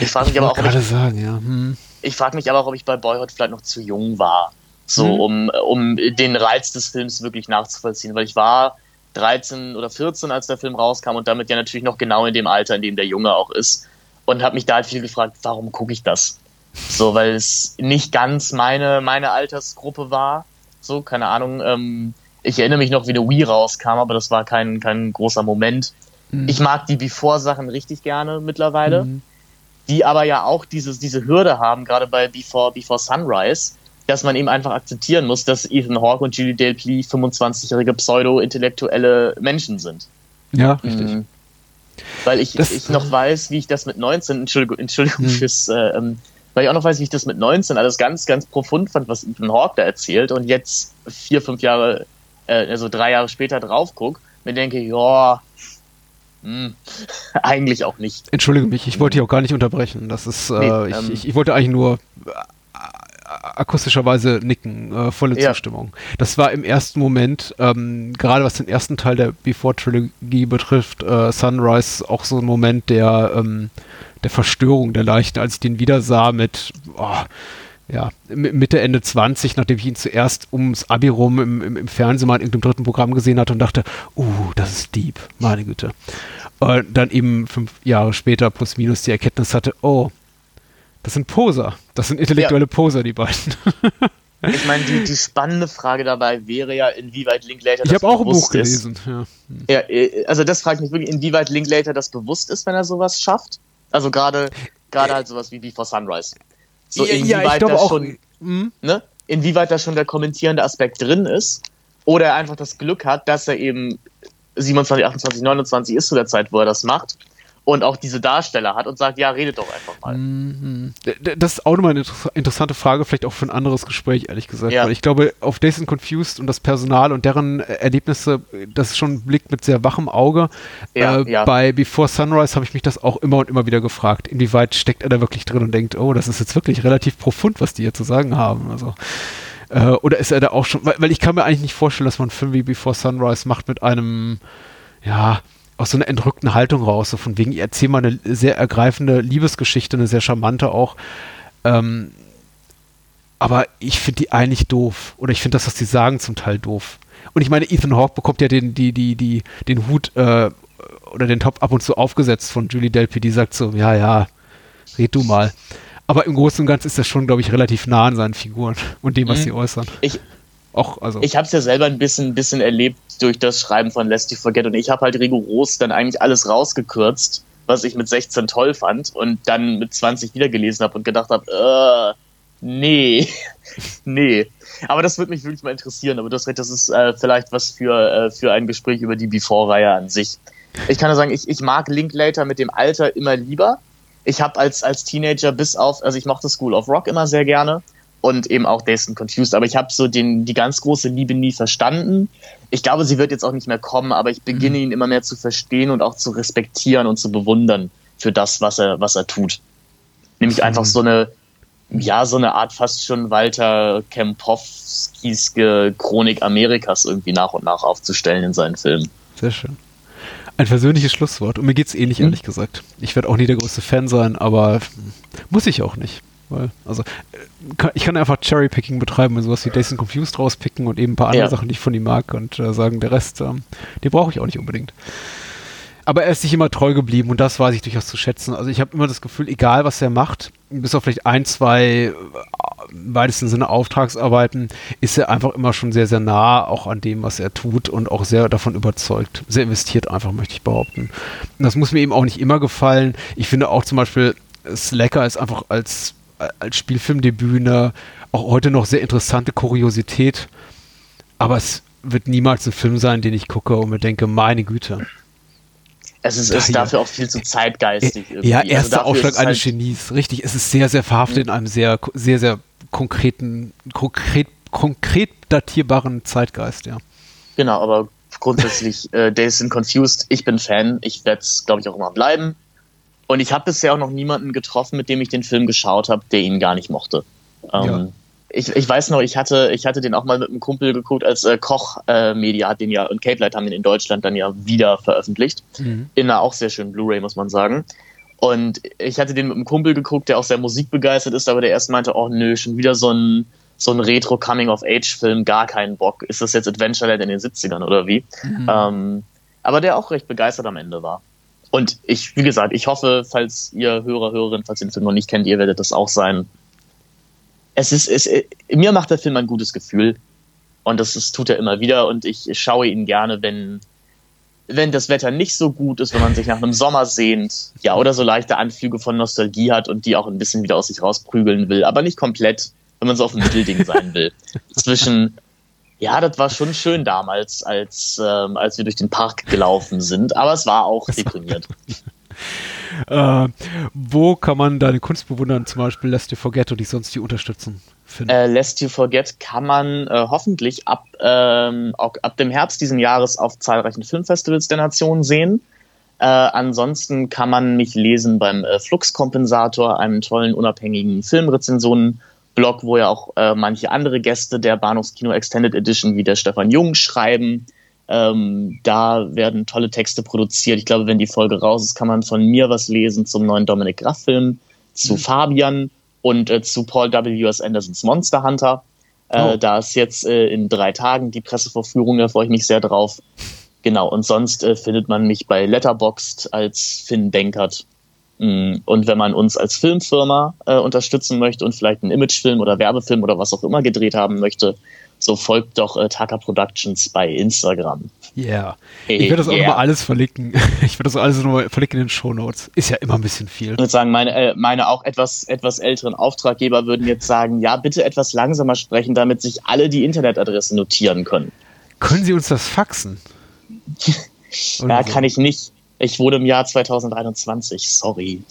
Ich frage mich aber auch, ob ich, sagen, ja. hm. ich frage mich aber auch, ob ich bei Boyhood vielleicht noch zu jung war, so hm. um, um den Reiz des Films wirklich nachzuvollziehen, weil ich war 13 oder 14, als der Film rauskam und damit ja natürlich noch genau in dem Alter, in dem der Junge auch ist und habe mich da halt viel gefragt, warum gucke ich das? So, weil es nicht ganz meine, meine Altersgruppe war. So, keine Ahnung. Ähm, ich erinnere mich noch, wie der Wii rauskam, aber das war kein, kein großer Moment. Mhm. Ich mag die Before-Sachen richtig gerne mittlerweile. Mhm die aber ja auch dieses, diese Hürde haben, gerade bei Before, Before Sunrise, dass man eben einfach akzeptieren muss, dass Ethan Hawke und Julie Plea 25-jährige pseudo-intellektuelle Menschen sind. Ja, richtig. Mhm. Weil ich, das, ich noch weiß, wie ich das mit 19, Entschuldigung, Entschuldigung mhm. fürs, äh, ähm, weil ich auch noch weiß, wie ich das mit 19 alles ganz, ganz profund fand, was Ethan Hawke da erzählt und jetzt vier, fünf Jahre, äh, also drei Jahre später drauf gucke, mir denke, ja, hm, (laughs) eigentlich auch nicht. Entschuldige mich, ich wollte dich auch gar nicht unterbrechen. Das ist, äh, nee, ich, ähm, ich, ich, wollte eigentlich nur äh, akustischerweise nicken, äh, volle ja. Zustimmung. Das war im ersten Moment, ähm, gerade was den ersten Teil der Before-Trilogie betrifft, äh, Sunrise auch so ein Moment der, ähm, der Verstörung der Leichen, als ich den wieder sah mit, oh, ja, Mitte, Ende 20, nachdem ich ihn zuerst ums Abi rum im, im, im Fernsehen mal in irgendeinem dritten Programm gesehen hatte und dachte, uh, das ist deep, meine Güte. Und dann eben fünf Jahre später plus minus die Erkenntnis hatte, oh, das sind Poser. Das sind intellektuelle ja. Poser, die beiden. ich meine, die, die spannende Frage dabei wäre ja, inwieweit Linklater das Ich habe auch ein Buch gelesen. Ja. ja. Äh, also das fragt mich wirklich, inwieweit Linklater das bewusst ist, wenn er sowas schafft. Also gerade gerade halt sowas wie Before Sunrise. So inwieweit ja, da schon, hm? ne? inwieweit da schon der kommentierende Aspekt drin ist, oder er einfach das Glück hat, dass er eben 27, 28, 29 ist zu der Zeit, wo er das macht und auch diese Darsteller hat und sagt, ja, redet doch einfach mal. Mhm. Das ist auch nochmal eine interessante Frage, vielleicht auch für ein anderes Gespräch, ehrlich gesagt. Ja. Weil ich glaube, auf Days and Confused und das Personal und deren Erlebnisse, das ist schon ein Blick mit sehr wachem Auge. Ja, äh, ja. Bei Before Sunrise habe ich mich das auch immer und immer wieder gefragt, inwieweit steckt er da wirklich drin und denkt, oh, das ist jetzt wirklich relativ profund, was die hier zu sagen haben. Also äh, oder ist er da auch schon, weil, weil ich kann mir eigentlich nicht vorstellen, dass man einen Film wie Before Sunrise macht mit einem, ja, aus so einer entrückten Haltung raus, so von wegen, ich erzähle mal eine sehr ergreifende Liebesgeschichte, eine sehr charmante auch. Ähm, aber ich finde die eigentlich doof. Oder ich finde das, was die sagen, zum Teil doof. Und ich meine, Ethan Hawke bekommt ja den, die, die, die, den Hut äh, oder den Top ab und zu aufgesetzt von Julie Delpy, die sagt so, ja, ja, red du mal. Aber im Großen und Ganzen ist das schon, glaube ich, relativ nah an seinen Figuren und dem, was mhm. sie äußern. Ich, auch, also. Ich habe es ja selber ein bisschen, bisschen erlebt durch das Schreiben von Lest You Forget und ich habe halt rigoros dann eigentlich alles rausgekürzt, was ich mit 16 toll fand und dann mit 20 wieder gelesen habe und gedacht habe, äh, nee, (laughs) nee. Aber das würde mich wirklich mal interessieren. Aber du hast recht, das ist äh, vielleicht was für, äh, für ein Gespräch über die Before-Reihe an sich. Ich kann nur sagen, ich, ich mag Linklater mit dem Alter immer lieber. Ich habe als, als Teenager bis auf, also ich mochte School of Rock immer sehr gerne und eben auch Dazed and Confused. Aber ich habe so den, die ganz große Liebe nie verstanden. Ich glaube, sie wird jetzt auch nicht mehr kommen, aber ich beginne mhm. ihn immer mehr zu verstehen und auch zu respektieren und zu bewundern. für das, was er, was er tut. Nämlich mhm. einfach so eine, ja, so eine Art fast schon Walter Kempowskieske Chronik Amerikas irgendwie nach und nach aufzustellen in seinen Filmen. Sehr schön. Ein persönliches Schlusswort. Und mir geht's ähnlich, hm. ehrlich gesagt. Ich werde auch nie der größte Fan sein, aber muss ich auch nicht. Weil, also, äh, ich kann einfach Cherrypicking betreiben und sowas wie and Confused rauspicken und eben ein paar andere ja. Sachen, die ich von ihm mag und äh, sagen, der Rest, ähm, den brauche ich auch nicht unbedingt. Aber er ist sich immer treu geblieben und das weiß ich durchaus zu schätzen. Also ich habe immer das Gefühl, egal was er macht, bis auf vielleicht ein, zwei äh, im weitesten Sinne Auftragsarbeiten, ist er einfach immer schon sehr, sehr nah auch an dem, was er tut und auch sehr davon überzeugt. Sehr investiert einfach, möchte ich behaupten. Und das muss mir eben auch nicht immer gefallen. Ich finde auch zum Beispiel, Slacker ist einfach als, als Spielfilmdebüt eine auch heute noch sehr interessante Kuriosität. Aber es wird niemals ein Film sein, den ich gucke und mir denke, meine Güte es ist, ist dafür auch viel zu zeitgeistig. Irgendwie. Ja, also erster also Aufschlag eines halt Genies, richtig. Es ist sehr, sehr verhaftet mhm. in einem sehr, sehr, sehr konkreten, konkret, konkret datierbaren Zeitgeist, ja. Genau, aber grundsätzlich, (laughs) äh, Days in Confused, ich bin Fan, ich werde es, glaube ich, auch immer bleiben. Und ich habe bisher auch noch niemanden getroffen, mit dem ich den Film geschaut habe, der ihn gar nicht mochte. Ähm, ja ich, ich weiß noch, ich hatte, ich hatte den auch mal mit einem Kumpel geguckt, als äh, Koch äh, Media hat den ja und Cape Light haben den in Deutschland dann ja wieder veröffentlicht. Mhm. In einer auch sehr schönen Blu-ray, muss man sagen. Und ich hatte den mit einem Kumpel geguckt, der auch sehr musikbegeistert ist, aber der erst meinte, oh nö, schon wieder so ein, so ein Retro-Coming-of-Age-Film, gar keinen Bock. Ist das jetzt Adventureland in den 70ern oder wie? Mhm. Ähm, aber der auch recht begeistert am Ende war. Und ich, wie gesagt, ich hoffe, falls ihr Hörer, Hörerin, falls ihr den Film noch nicht kennt, ihr werdet das auch sein es ist, es, mir macht der Film ein gutes Gefühl. Und das, das tut er immer wieder. Und ich schaue ihn gerne, wenn, wenn das Wetter nicht so gut ist, wenn man sich nach einem Sommer sehnt, ja, oder so leichte Anflüge von Nostalgie hat und die auch ein bisschen wieder aus sich rausprügeln will, aber nicht komplett, wenn man so auf dem Mittelding sein will. (laughs) Zwischen, ja, das war schon schön damals, als, ähm, als wir durch den Park gelaufen sind, aber es war auch deprimiert. (laughs) Äh, wo kann man deine Kunst bewundern, zum Beispiel Lest You Forget und die sonst die unterstützen? Äh, Lest You Forget kann man äh, hoffentlich ab, ähm, ab dem Herbst diesen Jahres auf zahlreichen Filmfestivals der Nation sehen. Äh, ansonsten kann man mich lesen beim äh, Fluxkompensator, einem tollen unabhängigen Filmrezensionen-Blog, wo ja auch äh, manche andere Gäste der Bahnhofskino Extended Edition wie der Stefan Jung schreiben. Ähm, da werden tolle Texte produziert. Ich glaube, wenn die Folge raus ist, kann man von mir was lesen zum neuen Dominic Graff-Film, zu mhm. Fabian und äh, zu Paul W. S. Andersons Monster Hunter. Äh, oh. Da ist jetzt äh, in drei Tagen die Presseverführung, da freue ich mich sehr drauf. Genau, und sonst äh, findet man mich bei Letterboxd als Finn Denkert. Mm, und wenn man uns als Filmfirma äh, unterstützen möchte und vielleicht einen Imagefilm oder Werbefilm oder was auch immer gedreht haben möchte, so folgt doch äh, Taka Productions bei Instagram. Ja. Yeah. Ich werde das auch yeah. nochmal alles verlinken. (laughs) Ich werde das alles nochmal verlinken in den Show Notes. Ist ja immer ein bisschen viel. Ich würde sagen, meine, äh, meine auch etwas, etwas älteren Auftraggeber würden jetzt sagen, ja, bitte etwas langsamer sprechen, damit sich alle die Internetadresse notieren können. Können Sie uns das faxen? (laughs) ja, so. kann ich nicht. Ich wurde im Jahr 2021, sorry.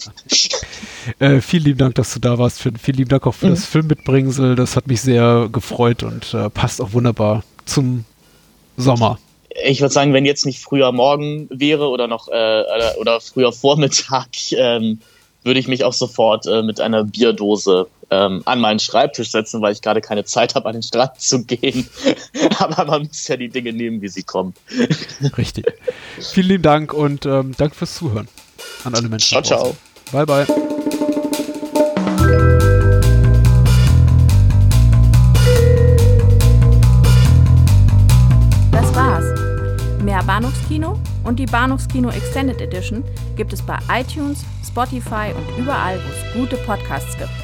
Äh, vielen lieben Dank, dass du da warst. Vielen, lieben Dank auch für mhm. das Filmmitbringsel. Das hat mich sehr gefreut und äh, passt auch wunderbar zum Sommer. Ich würde sagen, wenn jetzt nicht früher morgen wäre oder noch äh, oder früher Vormittag, (laughs) ähm, würde ich mich auch sofort äh, mit einer Bierdose ähm, an meinen Schreibtisch setzen, weil ich gerade keine Zeit habe, an den Strand (laughs) zu gehen. (laughs) Aber man muss ja die Dinge nehmen, wie sie kommen. (laughs) Richtig. Vielen lieben Dank und ähm, danke fürs Zuhören an alle Menschen. Ciao, ciao. Bye, bye. Das war's. Mehr Bahnhofskino und die Bahnhofskino Extended Edition gibt es bei iTunes, Spotify und überall, wo es gute Podcasts gibt.